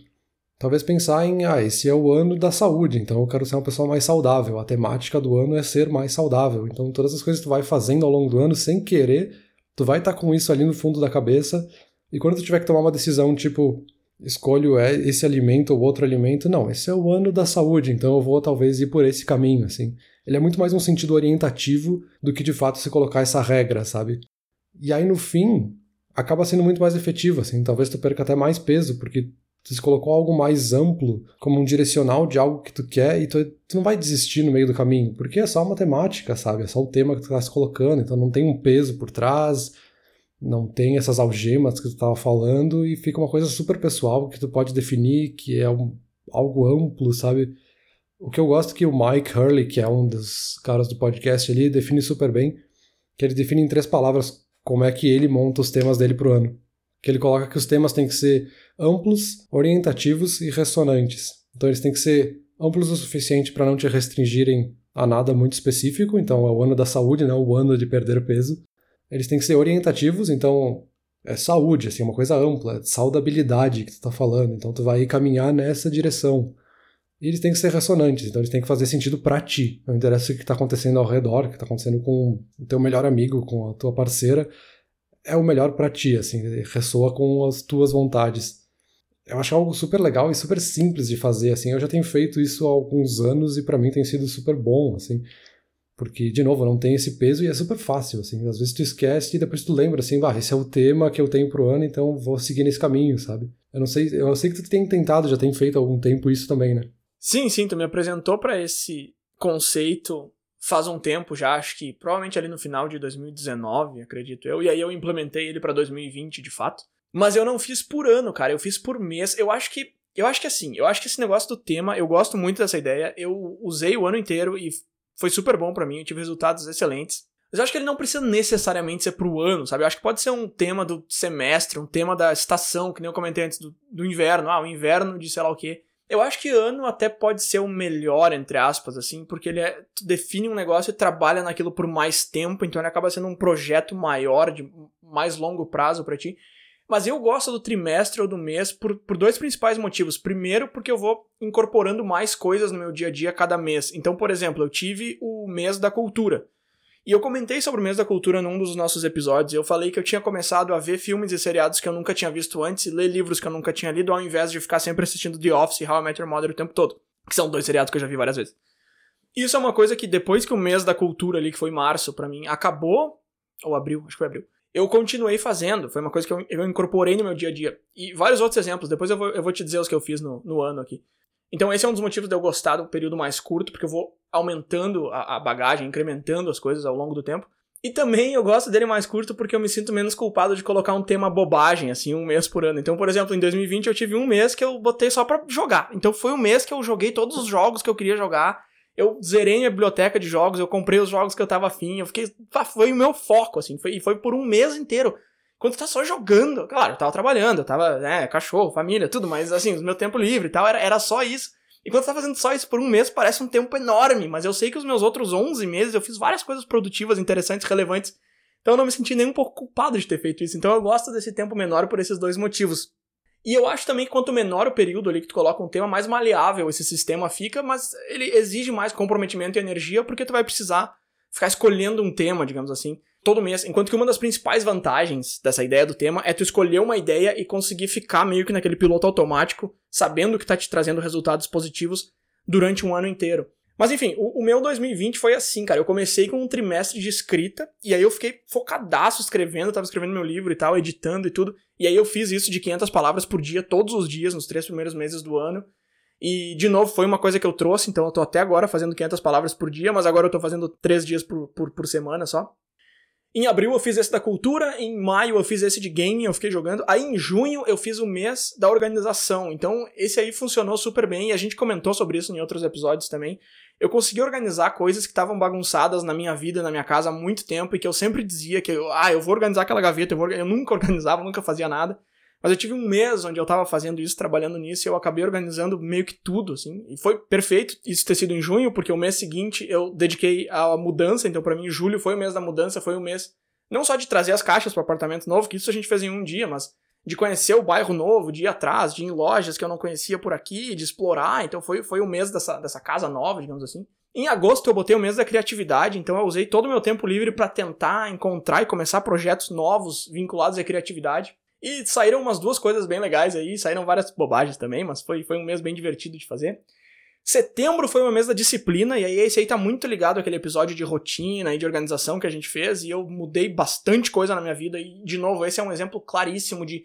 talvez pensar em, ah, esse é o ano da saúde, então eu quero ser uma pessoa mais saudável. A temática do ano é ser mais saudável. Então, todas as coisas que tu vai fazendo ao longo do ano, sem querer, tu vai estar tá com isso ali no fundo da cabeça, e quando tu tiver que tomar uma decisão, tipo, escolho é esse alimento ou outro alimento, não, esse é o ano da saúde, então eu vou talvez ir por esse caminho, assim. Ele é muito mais um sentido orientativo do que de fato se colocar essa regra, sabe? E aí no fim, acaba sendo muito mais efetivo, assim, talvez tu perca até mais peso, porque tu se colocou algo mais amplo, como um direcional de algo que tu quer, e tu, tu não vai desistir no meio do caminho, porque é só uma temática, sabe? É só o tema que tu tá se colocando, então não tem um peso por trás, não tem essas algemas que tu estava falando e fica uma coisa super pessoal que tu pode definir, que é um, algo amplo, sabe? O que eu gosto é que o Mike Hurley, que é um dos caras do podcast ali, define super bem, que ele define em três palavras como é que ele monta os temas dele pro ano. Que ele coloca que os temas têm que ser amplos, orientativos e ressonantes. Então eles têm que ser amplos o suficiente para não te restringirem a nada muito específico, então é o ano da saúde, não o ano de perder peso eles têm que ser orientativos, então é saúde, assim, uma coisa ampla, saudabilidade que tu tá falando, então tu vai caminhar nessa direção. E eles têm que ser ressonantes, então eles têm que fazer sentido para ti. Não interessa o que está acontecendo ao redor, o que está acontecendo com o teu melhor amigo, com a tua parceira, é o melhor para ti, assim, ressoa com as tuas vontades. Eu acho algo super legal e super simples de fazer, assim. Eu já tenho feito isso há alguns anos e para mim tem sido super bom, assim. Porque, de novo, não tem esse peso e é super fácil, assim. Às vezes tu esquece e depois tu lembra, assim, bah, esse é o tema que eu tenho pro ano, então vou seguir nesse caminho, sabe? Eu não sei, eu sei que tu tem tentado, já tem feito há algum tempo isso também, né? Sim, sim, tu me apresentou para esse conceito faz um tempo já, acho que provavelmente ali no final de 2019, acredito eu, e aí eu implementei ele para 2020, de fato. Mas eu não fiz por ano, cara, eu fiz por mês. Eu acho que eu acho que assim, eu acho que esse negócio do tema, eu gosto muito dessa ideia. Eu usei o ano inteiro e foi super bom para mim, eu tive resultados excelentes. Mas eu acho que ele não precisa necessariamente ser pro ano, sabe? Eu acho que pode ser um tema do semestre, um tema da estação, que nem eu comentei antes, do, do inverno. Ah, o inverno de sei lá o quê. Eu acho que ano até pode ser o melhor, entre aspas, assim, porque ele é, define um negócio e trabalha naquilo por mais tempo, então ele acaba sendo um projeto maior, de mais longo prazo para ti. Mas eu gosto do trimestre ou do mês por, por dois principais motivos. Primeiro, porque eu vou incorporando mais coisas no meu dia a dia cada mês. Então, por exemplo, eu tive o mês da cultura. E eu comentei sobre o mês da cultura num dos nossos episódios. Eu falei que eu tinha começado a ver filmes e seriados que eu nunca tinha visto antes e ler livros que eu nunca tinha lido, ao invés de ficar sempre assistindo The Office e How I Met Your Mother o tempo todo. Que são dois seriados que eu já vi várias vezes. Isso é uma coisa que depois que o mês da cultura ali, que foi março para mim, acabou, ou abril, acho que foi abril, eu continuei fazendo. Foi uma coisa que eu, eu, incorporei no meu dia a dia. E vários outros exemplos, depois eu vou, eu vou te dizer os que eu fiz no, no ano aqui. Então, esse é um dos motivos de eu gostar do período mais curto, porque eu vou aumentando a, a bagagem, incrementando as coisas ao longo do tempo. E também eu gosto dele mais curto porque eu me sinto menos culpado de colocar um tema bobagem, assim, um mês por ano. Então, por exemplo, em 2020 eu tive um mês que eu botei só pra jogar. Então foi um mês que eu joguei todos os jogos que eu queria jogar eu zerei a biblioteca de jogos, eu comprei os jogos que eu tava afim, eu fiquei. Foi o meu foco, assim, foi, foi por um mês inteiro. Quando tu tá só jogando, claro, eu tava trabalhando, eu tava, né, cachorro, família, tudo, mas assim, no meu tempo livre e tal, era, era só isso. E quando tu tá fazendo só isso por um mês, parece um tempo enorme, mas eu sei que os meus outros 11 meses eu fiz várias coisas produtivas, interessantes, relevantes. Então eu não me senti nem um pouco culpado de ter feito isso. Então eu gosto desse tempo menor por esses dois motivos. E eu acho também que quanto menor o período ali que tu coloca um tema, mais maleável esse sistema fica, mas ele exige mais comprometimento e energia porque tu vai precisar ficar escolhendo um tema, digamos assim, todo mês. Enquanto que uma das principais vantagens dessa ideia do tema é tu escolher uma ideia e conseguir ficar meio que naquele piloto automático, sabendo que tá te trazendo resultados positivos durante um ano inteiro. Mas enfim, o, o, meu 2020 foi assim, cara. Eu comecei com um trimestre de escrita, e aí eu fiquei focadaço escrevendo, tava escrevendo meu livro e tal, editando e tudo. E aí eu fiz isso de 500 palavras por dia, todos os dias, nos três primeiros meses do ano. E, de novo, foi uma coisa que eu trouxe, então eu tô até agora fazendo 500 palavras por dia, mas agora eu tô fazendo três dias por, por, por semana só. Em abril eu fiz esse da cultura, em maio eu fiz esse de gaming, eu fiquei jogando. Aí em junho eu fiz o mês da organização. Então esse aí funcionou super bem e a gente comentou sobre isso em outros episódios também eu consegui organizar coisas que estavam bagunçadas na minha vida, na minha casa há muito tempo e que eu sempre dizia que, ah, eu vou organizar aquela gaveta, eu, vou... eu nunca organizava, nunca fazia nada. Mas eu tive um mês onde eu tava fazendo isso, trabalhando nisso, e eu acabei organizando meio que tudo, assim. E foi perfeito isso ter sido em junho, porque o mês seguinte eu dediquei à mudança, então para mim julho foi o mês da mudança, foi o mês não só de trazer as caixas para apartamento novo, que isso a gente fez em um dia, mas de conhecer o bairro novo, de ir atrás, de ir em lojas que eu não conhecia por aqui, de explorar. Então foi, foi o mês dessa, dessa casa nova, digamos assim. Em agosto eu botei o mês da criatividade, então eu usei todo o meu tempo livre para tentar encontrar e começar projetos novos vinculados à criatividade. E saíram umas duas coisas bem legais aí, saíram várias bobagens também, mas foi, foi um mês bem divertido de fazer. Setembro foi o mês da disciplina, e aí esse aí tá muito ligado àquele episódio de rotina e de organização que a gente fez, e eu mudei bastante coisa na minha vida, e de novo, esse é um exemplo claríssimo de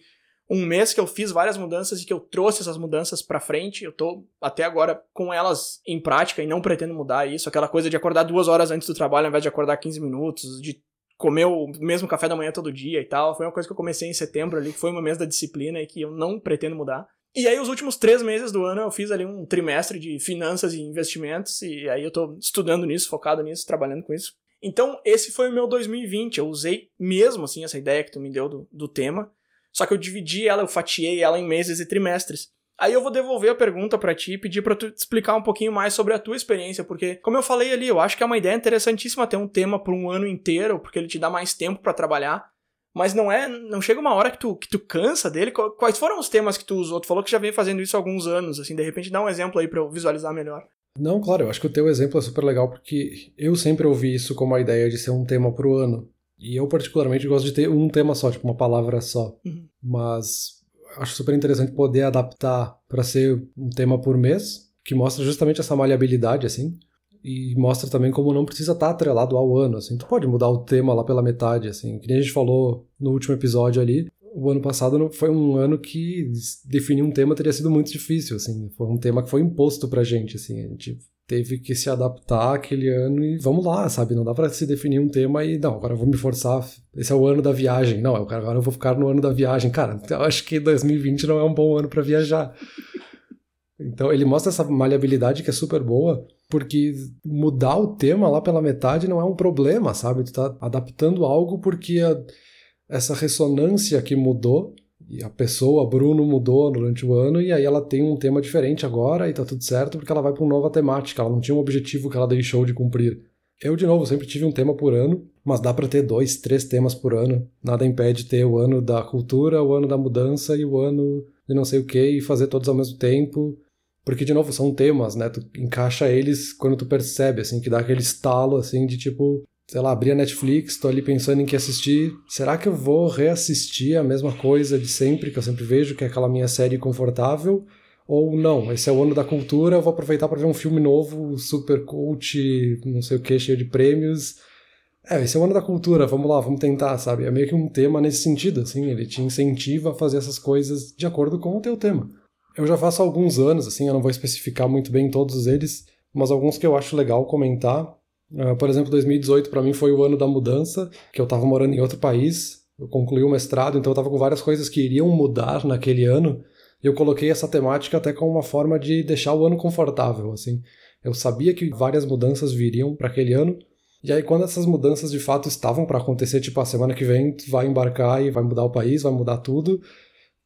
um mês que eu fiz várias mudanças e que eu trouxe essas mudanças para frente. Eu tô até agora com elas em prática e não pretendo mudar isso. Aquela coisa de acordar duas horas antes do trabalho ao invés de acordar 15 minutos, de comer o mesmo café da manhã todo dia e tal. Foi uma coisa que eu comecei em setembro ali, que foi um mês da disciplina e que eu não pretendo mudar. E aí, os últimos três meses do ano, eu fiz ali um trimestre de finanças e investimentos, e aí eu tô estudando nisso, focado nisso, trabalhando com isso. Então, esse foi o meu 2020. Eu usei mesmo, assim, essa ideia que tu me deu do, do tema. Só que eu dividi ela, eu fatiei ela em meses e trimestres. Aí eu vou devolver a pergunta para ti e pedir para tu explicar um pouquinho mais sobre a tua experiência, porque como eu falei ali, eu acho que é uma ideia interessantíssima ter um tema por um ano inteiro, porque ele te dá mais tempo para trabalhar. Mas não é, não chega uma hora que tu, que tu cansa dele. Quais foram os temas que tu usou? Tu falou que já vem fazendo isso há alguns anos, assim, de repente dá um exemplo aí para eu visualizar melhor. Não, claro, eu acho que o teu exemplo é super legal porque eu sempre ouvi isso como a ideia de ser um tema pro ano. E eu, particularmente, gosto de ter um tema só, tipo uma palavra só. Uhum. Mas acho super interessante poder adaptar para ser um tema por mês, que mostra justamente essa maleabilidade, assim. E mostra também como não precisa estar tá atrelado ao ano, assim. Tu pode mudar o tema lá pela metade, assim. Que nem a gente falou no último episódio ali. O ano passado foi um ano que definir um tema teria sido muito difícil, assim. Foi um tema que foi imposto pra gente, assim. A gente teve que se adaptar aquele ano e vamos lá, sabe? Não dá para se definir um tema e não, agora eu vou me forçar. Esse é o ano da viagem. Não, agora eu vou ficar no ano da viagem. Cara, eu acho que 2020 não é um bom ano para viajar. Então ele mostra essa maleabilidade que é super boa, porque mudar o tema lá pela metade não é um problema, sabe? Tu tá adaptando algo porque a, essa ressonância que mudou e a pessoa, Bruno, mudou durante o ano e aí ela tem um tema diferente agora e tá tudo certo porque ela vai para uma nova temática, ela não tinha um objetivo que ela deixou de cumprir. Eu, de novo, sempre tive um tema por ano, mas dá para ter dois, três temas por ano. Nada impede ter o ano da cultura, o ano da mudança e o ano de não sei o que e fazer todos ao mesmo tempo. Porque, de novo, são temas, né? Tu encaixa eles quando tu percebe, assim, que dá aquele estalo, assim, de tipo, sei lá, abri a Netflix, tô ali pensando em que assistir. Será que eu vou reassistir a mesma coisa de sempre, que eu sempre vejo, que é aquela minha série confortável? Ou não, esse é o ano da cultura, eu vou aproveitar para ver um filme novo, super cult, não sei o que, cheio de prêmios. É, esse é o ano da cultura, vamos lá, vamos tentar, sabe? É meio que um tema nesse sentido, assim, ele te incentiva a fazer essas coisas de acordo com o teu tema. Eu já faço alguns anos, assim, eu não vou especificar muito bem todos eles, mas alguns que eu acho legal comentar Uh, por exemplo, 2018 para mim foi o ano da mudança, que eu estava morando em outro país, eu concluí o mestrado, então eu estava com várias coisas que iriam mudar naquele ano, e eu coloquei essa temática até como uma forma de deixar o ano confortável, assim. Eu sabia que várias mudanças viriam para aquele ano, e aí quando essas mudanças de fato estavam para acontecer, tipo a semana que vem vai embarcar e vai mudar o país, vai mudar tudo,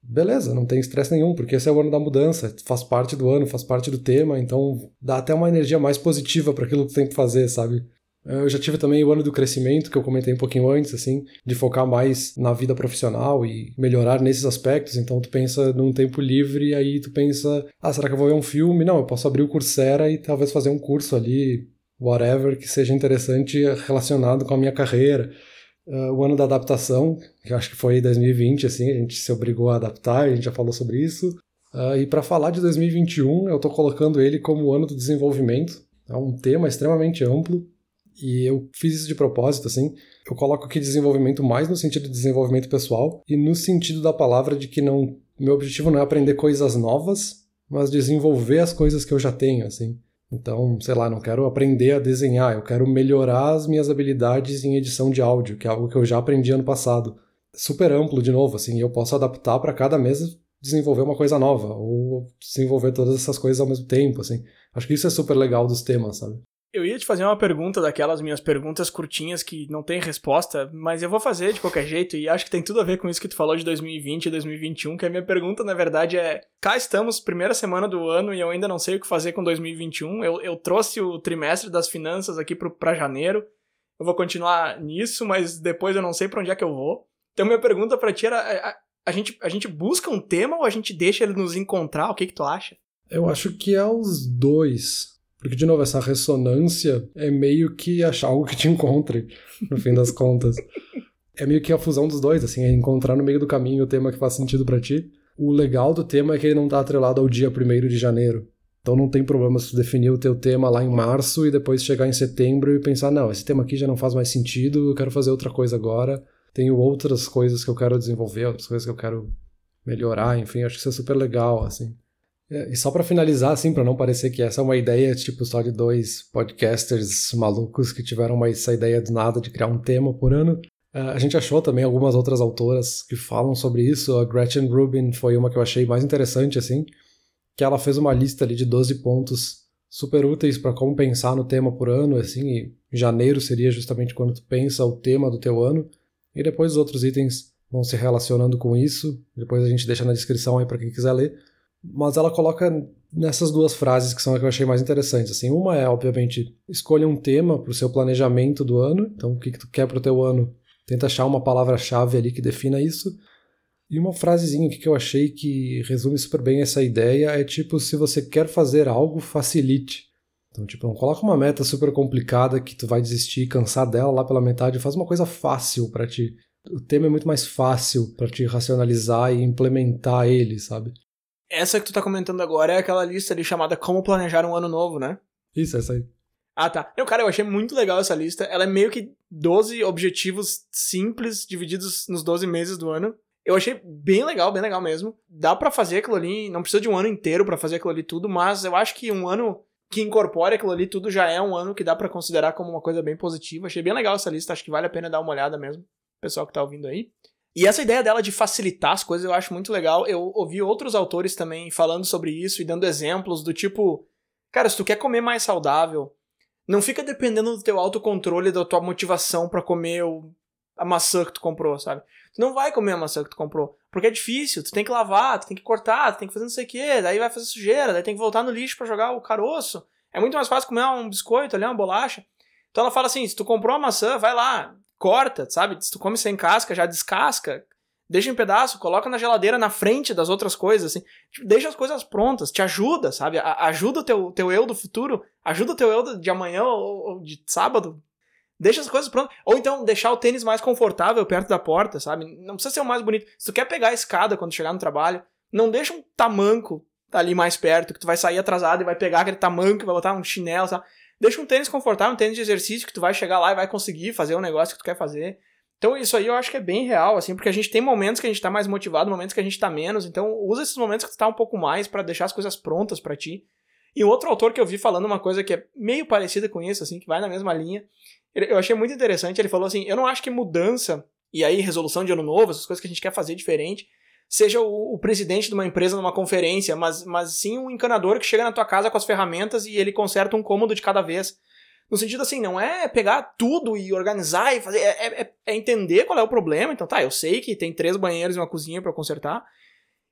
beleza, não tem estresse nenhum, porque esse é o ano da mudança, faz parte do ano, faz parte do tema, então dá até uma energia mais positiva para aquilo que tem que fazer, sabe? Eu já tive também o ano do crescimento, que eu comentei um pouquinho antes, assim, de focar mais na vida profissional e melhorar nesses aspectos. Então tu pensa num tempo livre, aí tu pensa, ah, será que eu vou ver um filme? Não, eu posso abrir o Coursera e talvez fazer um curso ali, whatever, que seja interessante relacionado com a minha carreira. Uh, o ano da adaptação, que eu acho que foi 2020, assim, a gente se obrigou a adaptar, a gente já falou sobre isso. Uh, e para falar de 2021, eu estou colocando ele como o ano do desenvolvimento. É um tema extremamente amplo e eu fiz isso de propósito, assim. Eu coloco aqui desenvolvimento mais no sentido de desenvolvimento pessoal e no sentido da palavra de que não. Meu objetivo não é aprender coisas novas, mas desenvolver as coisas que eu já tenho, assim. Então, sei lá, não quero aprender a desenhar, eu quero melhorar as minhas habilidades em edição de áudio, que é algo que eu já aprendi ano passado. Super amplo, de novo, assim, eu posso adaptar para cada mês desenvolver uma coisa nova, ou desenvolver todas essas coisas ao mesmo tempo, assim. Acho que isso é super legal dos temas, sabe? Eu ia te fazer uma pergunta daquelas minhas perguntas curtinhas que não tem resposta, mas eu vou fazer de qualquer jeito e acho que tem tudo a ver com isso que tu falou de 2020 e 2021, que a minha pergunta na verdade é: cá estamos, primeira semana do ano e eu ainda não sei o que fazer com 2021. Eu, eu trouxe o trimestre das finanças aqui para janeiro. Eu vou continuar nisso, mas depois eu não sei para onde é que eu vou. Então minha pergunta para ti era: a, a, gente, a gente busca um tema ou a gente deixa ele nos encontrar? O que que tu acha? Eu acho que é os dois. Porque, de novo, essa ressonância é meio que achar algo que te encontre, no fim das contas. É meio que a fusão dos dois, assim, é encontrar no meio do caminho o tema que faz sentido para ti. O legal do tema é que ele não tá atrelado ao dia 1 de janeiro. Então não tem problema se tu definir o teu tema lá em março e depois chegar em setembro e pensar, não, esse tema aqui já não faz mais sentido, eu quero fazer outra coisa agora. Tenho outras coisas que eu quero desenvolver, outras coisas que eu quero melhorar, enfim, acho que isso é super legal, assim. É, e só para finalizar, assim, para não parecer que essa é uma ideia tipo só de dois podcasters malucos que tiveram essa ideia do nada de criar um tema por ano, é, a gente achou também algumas outras autoras que falam sobre isso. A Gretchen Rubin foi uma que eu achei mais interessante, assim, que ela fez uma lista ali de 12 pontos super úteis para como pensar no tema por ano, assim, e janeiro seria justamente quando tu pensa o tema do teu ano, e depois os outros itens vão se relacionando com isso. Depois a gente deixa na descrição aí para quem quiser ler mas ela coloca nessas duas frases que são as que eu achei mais interessantes. Assim, uma é, obviamente, escolha um tema para o seu planejamento do ano. Então, o que, que tu quer para o teu ano? Tenta achar uma palavra-chave ali que defina isso. E uma frasezinha que eu achei que resume super bem essa ideia é tipo, se você quer fazer algo, facilite. Então, tipo, não coloca uma meta super complicada que tu vai desistir, cansar dela lá pela metade, faz uma coisa fácil para ti. O tema é muito mais fácil para te racionalizar e implementar ele, sabe? Essa que tu tá comentando agora é aquela lista ali chamada Como Planejar um Ano Novo, né? Isso, essa aí. Ah, tá. Eu, cara, eu achei muito legal essa lista. Ela é meio que 12 objetivos simples, divididos nos 12 meses do ano. Eu achei bem legal, bem legal mesmo. Dá para fazer aquilo ali, não precisa de um ano inteiro para fazer aquilo ali tudo, mas eu acho que um ano que incorpore aquilo ali tudo já é um ano que dá para considerar como uma coisa bem positiva. Achei bem legal essa lista, acho que vale a pena dar uma olhada mesmo, pessoal que tá ouvindo aí. E essa ideia dela de facilitar as coisas eu acho muito legal. Eu ouvi outros autores também falando sobre isso e dando exemplos do tipo, cara, se tu quer comer mais saudável, não fica dependendo do teu autocontrole, da tua motivação para comer o, a maçã que tu comprou, sabe? Tu não vai comer a maçã que tu comprou, porque é difícil, tu tem que lavar, tu tem que cortar, tu tem que fazer não sei o que, daí vai fazer sujeira, daí tem que voltar no lixo para jogar o caroço. É muito mais fácil comer um biscoito ali, uma bolacha. Então ela fala assim, se tu comprou a maçã, vai lá, corta, sabe? Se tu come sem casca, já descasca, deixa em pedaço, coloca na geladeira na frente das outras coisas, assim. Tipo, deixa as coisas prontas, te ajuda, sabe? A ajuda o teu, teu eu do futuro, ajuda o teu eu de amanhã ou, ou de sábado. Deixa as coisas prontas. Ou então deixar o tênis mais confortável perto da porta, sabe? Não precisa ser o mais bonito. Se tu quer pegar a escada quando chegar no trabalho, não deixa um tamanco ali mais perto, que tu vai sair atrasado e vai pegar aquele tamanco vai botar um chinelo, sabe? Deixa um tênis confortável, um tênis de exercício que tu vai chegar lá e vai conseguir fazer o negócio que tu quer fazer. Então isso aí eu acho que é bem real, assim, porque a gente tem momentos que a gente tá mais motivado, momentos que a gente tá menos, então usa esses momentos que tu tá um pouco mais para deixar as coisas prontas para ti. E outro autor que eu vi falando uma coisa que é meio parecida com isso, assim, que vai na mesma linha, eu achei muito interessante, ele falou assim, eu não acho que mudança, e aí resolução de ano novo, essas coisas que a gente quer fazer diferente, seja o, o, presidente de uma empresa numa conferência, mas, mas sim um encanador que chega na tua casa com as ferramentas e ele conserta um cômodo de cada vez. No sentido assim, não é pegar tudo e organizar e fazer, é, é, é entender qual é o problema. Então tá, eu sei que tem três banheiros e uma cozinha para consertar.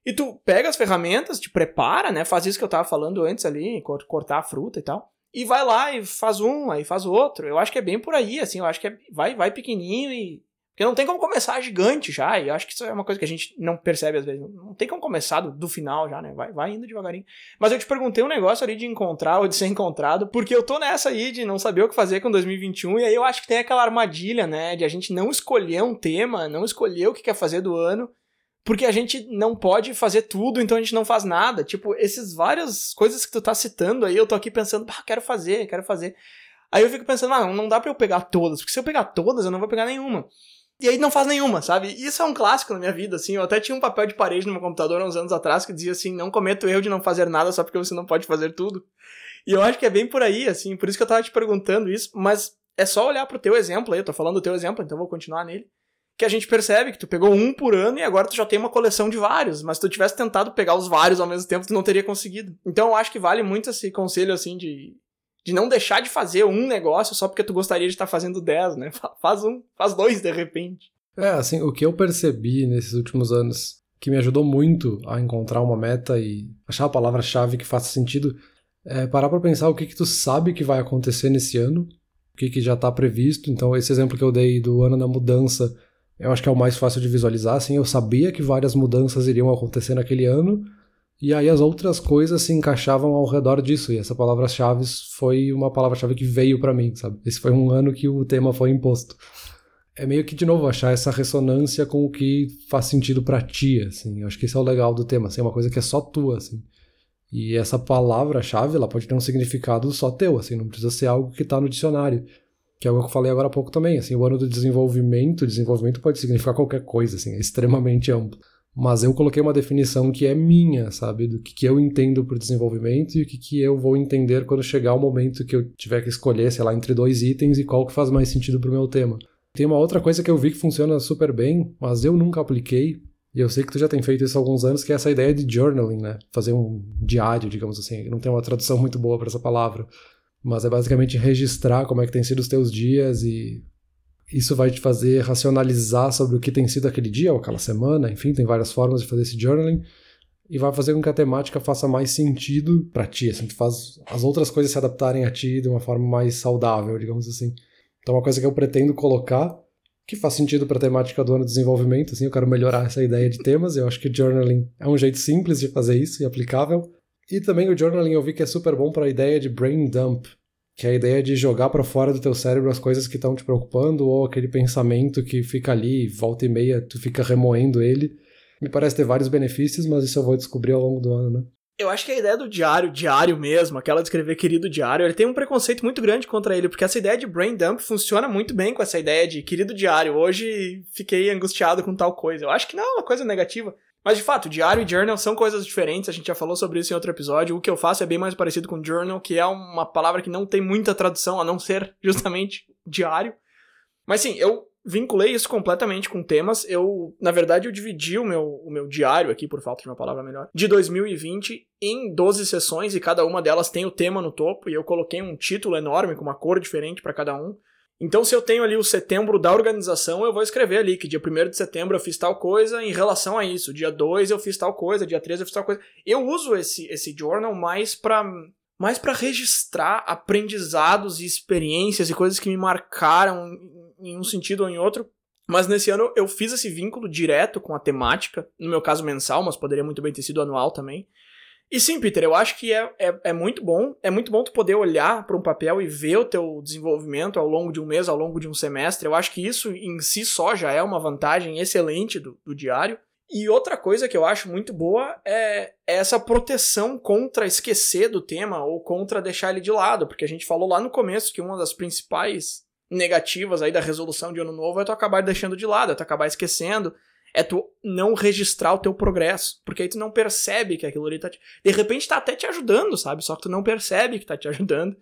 E tu pega as ferramentas, te prepara, né? Faz isso que eu tava falando antes ali, cortar a fruta e tal. e vai lá e faz um, aí faz outro. Eu acho que é bem por aí, assim, eu acho que é, vai, vai pequenininho e. Porque não tem como começar gigante já, e eu acho que isso é uma coisa que a gente não percebe às vezes. Não tem como começar do, do final já, né? Vai, vai indo devagarinho. Mas eu te perguntei um negócio ali de encontrar ou de ser encontrado, porque eu tô nessa aí de não saber o que fazer com 2021, e aí eu acho que tem aquela armadilha, né? De a gente não escolher um tema, não escolher o que quer fazer do ano, porque a gente não pode fazer tudo, então a gente não faz nada. Tipo, esses várias coisas que tu tá citando aí, eu tô aqui pensando, ah, quero fazer, quero fazer. Aí eu fico pensando, ah, não dá pra eu pegar todas, porque se eu pegar todas, eu não vou pegar nenhuma. E aí não faz nenhuma, sabe? Isso é um clássico na minha vida, assim. Eu até tinha um papel de parede no meu computador uns anos atrás que dizia assim: não cometa o erro de não fazer nada só porque você não pode fazer tudo. E eu acho que é bem por aí, assim. Por isso que eu tava te perguntando isso, mas é só olhar pro teu exemplo aí. Eu tô falando do teu exemplo, então vou continuar nele que a gente percebe que tu pegou um por ano e agora tu já tem uma coleção de vários, mas se tu tivesse tentado pegar os vários ao mesmo tempo, tu não teria conseguido. Então eu acho que vale muito esse conselho, assim, de, de não deixar de fazer um negócio só porque tu gostaria de estar fazendo dez, né? Faz um, faz dois de repente. É, assim, o que eu percebi nesses últimos anos que me ajudou muito a encontrar uma meta e achar a palavra-chave que faça sentido é parar pra pensar o que que tu sabe que vai acontecer nesse ano, o que que já tá previsto. Então, esse exemplo que eu dei do ano da mudança eu acho que é o mais fácil de visualizar, assim, eu sabia que várias mudanças iriam acontecer naquele ano, e aí as outras coisas se encaixavam ao redor disso, e essa palavra-chave foi uma palavra-chave que veio para mim, sabe? Esse foi um ano que o tema foi imposto. É meio que, de novo, achar essa ressonância com o que faz sentido para ti, assim. Eu acho que esse é o legal do tema, assim, é uma coisa que é só tua, assim. E essa palavra-chave, ela pode ter um significado só teu, assim, não precisa ser algo que tá no dicionário que é o que eu falei agora há pouco também, assim, o ano do desenvolvimento, desenvolvimento pode significar qualquer coisa, assim, é extremamente amplo. Mas eu coloquei uma definição que é minha, sabe, do que, que eu entendo por desenvolvimento e o que, que eu vou entender quando chegar o momento que eu tiver que escolher, sei lá, entre dois itens e qual que faz mais sentido pro meu tema. Tem uma outra coisa que eu vi que funciona super bem, mas eu nunca apliquei, e eu sei que tu já tem feito isso há alguns anos, que é essa ideia de journaling, né? Fazer um diário, digamos assim. Não tem uma tradução muito boa para essa palavra. Mas é basicamente registrar como é que tem sido os teus dias e isso vai te fazer racionalizar sobre o que tem sido aquele dia ou aquela semana, enfim, tem várias formas de fazer esse journaling e vai fazer com que a temática faça mais sentido para ti, assim, tu faz as outras coisas se adaptarem a ti de uma forma mais saudável, digamos assim. Então, uma coisa que eu pretendo colocar que faz sentido para a temática do ano de desenvolvimento, assim, eu quero melhorar essa ideia de temas, eu acho que journaling é um jeito simples de fazer isso e aplicável. E também o journaling eu vi que é super bom para a ideia de brain dump, que é a ideia de jogar para fora do teu cérebro as coisas que estão te preocupando ou aquele pensamento que fica ali, volta e meia, tu fica remoendo ele. Me parece ter vários benefícios, mas isso eu vou descobrir ao longo do ano, né? Eu acho que a ideia do diário, diário mesmo, aquela de escrever querido diário, ele tem um preconceito muito grande contra ele, porque essa ideia de brain dump funciona muito bem com essa ideia de querido diário. Hoje fiquei angustiado com tal coisa. Eu acho que não é uma coisa negativa. Mas de fato, diário e journal são coisas diferentes, a gente já falou sobre isso em outro episódio. O que eu faço é bem mais parecido com journal, que é uma palavra que não tem muita tradução, a não ser justamente diário. Mas sim, eu vinculei isso completamente com temas. Eu, na verdade, eu dividi o meu, o meu diário aqui, por falta de uma palavra melhor, de 2020 em 12 sessões e cada uma delas tem o tema no topo e eu coloquei um título enorme com uma cor diferente para cada um. Então, se eu tenho ali o setembro da organização, eu vou escrever ali que dia 1 de setembro eu fiz tal coisa em relação a isso. Dia 2 eu fiz tal coisa, dia 3 eu fiz tal coisa. Eu uso esse, esse journal mais para mais para registrar aprendizados e experiências e coisas que me marcaram em um sentido ou em outro. Mas nesse ano eu fiz esse vínculo direto com a temática, no meu caso mensal, mas poderia muito bem ter sido anual também. E sim, Peter, eu acho que é, é, é muito bom. É muito bom tu poder olhar para um papel e ver o teu desenvolvimento ao longo de um mês, ao longo de um semestre. Eu acho que isso em si só já é uma vantagem excelente do, do diário. E outra coisa que eu acho muito boa é, é essa proteção contra esquecer do tema ou contra deixar ele de lado, porque a gente falou lá no começo que uma das principais negativas aí da resolução de ano novo é tu acabar deixando de lado, é tu acabar esquecendo, é tu não registrar o teu progresso. Porque aí tu não percebe que aquilo ali tá te... De repente tá até te ajudando, sabe? Só que tu não percebe que tá te ajudando.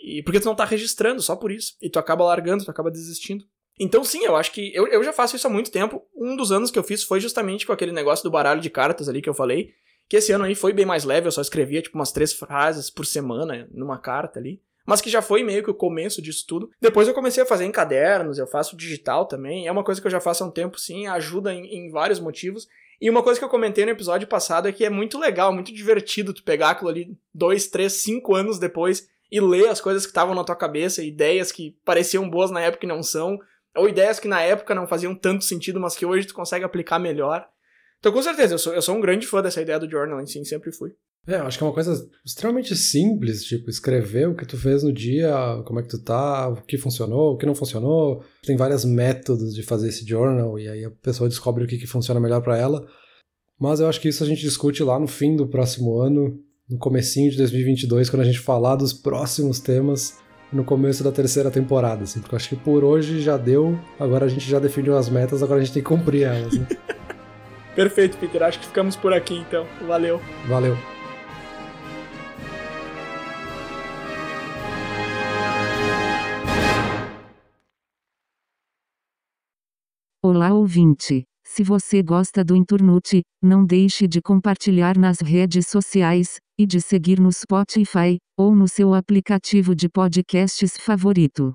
E porque tu não tá registrando, só por isso. E tu acaba largando, tu acaba desistindo. Então, sim, eu acho que. Eu, eu já faço isso há muito tempo. Um dos anos que eu fiz foi justamente com aquele negócio do baralho de cartas ali que eu falei. Que esse ano aí foi bem mais leve, eu só escrevia tipo umas três frases por semana numa carta ali mas que já foi meio que o começo disso tudo. Depois eu comecei a fazer em cadernos, eu faço digital também, é uma coisa que eu já faço há um tempo sim, ajuda em, em vários motivos. E uma coisa que eu comentei no episódio passado é que é muito legal, muito divertido tu pegar aquilo ali dois, três, cinco anos depois e ler as coisas que estavam na tua cabeça, ideias que pareciam boas na época e não são, ou ideias que na época não faziam tanto sentido, mas que hoje tu consegue aplicar melhor. Então, com certeza, eu sou, eu sou um grande fã dessa ideia do journaling, sim, sempre fui. É, eu acho que é uma coisa extremamente simples, tipo, escrever o que tu fez no dia, como é que tu tá, o que funcionou, o que não funcionou. Tem vários métodos de fazer esse journal e aí a pessoa descobre o que, que funciona melhor para ela. Mas eu acho que isso a gente discute lá no fim do próximo ano, no comecinho de 2022, quando a gente falar dos próximos temas no começo da terceira temporada, assim, porque eu acho que por hoje já deu, agora a gente já definiu as metas, agora a gente tem que cumprir elas. Né? Perfeito, Peter. Acho que ficamos por aqui então. Valeu. Valeu. Olá ouvinte! Se você gosta do Inturnute, não deixe de compartilhar nas redes sociais, e de seguir no Spotify, ou no seu aplicativo de podcasts favorito.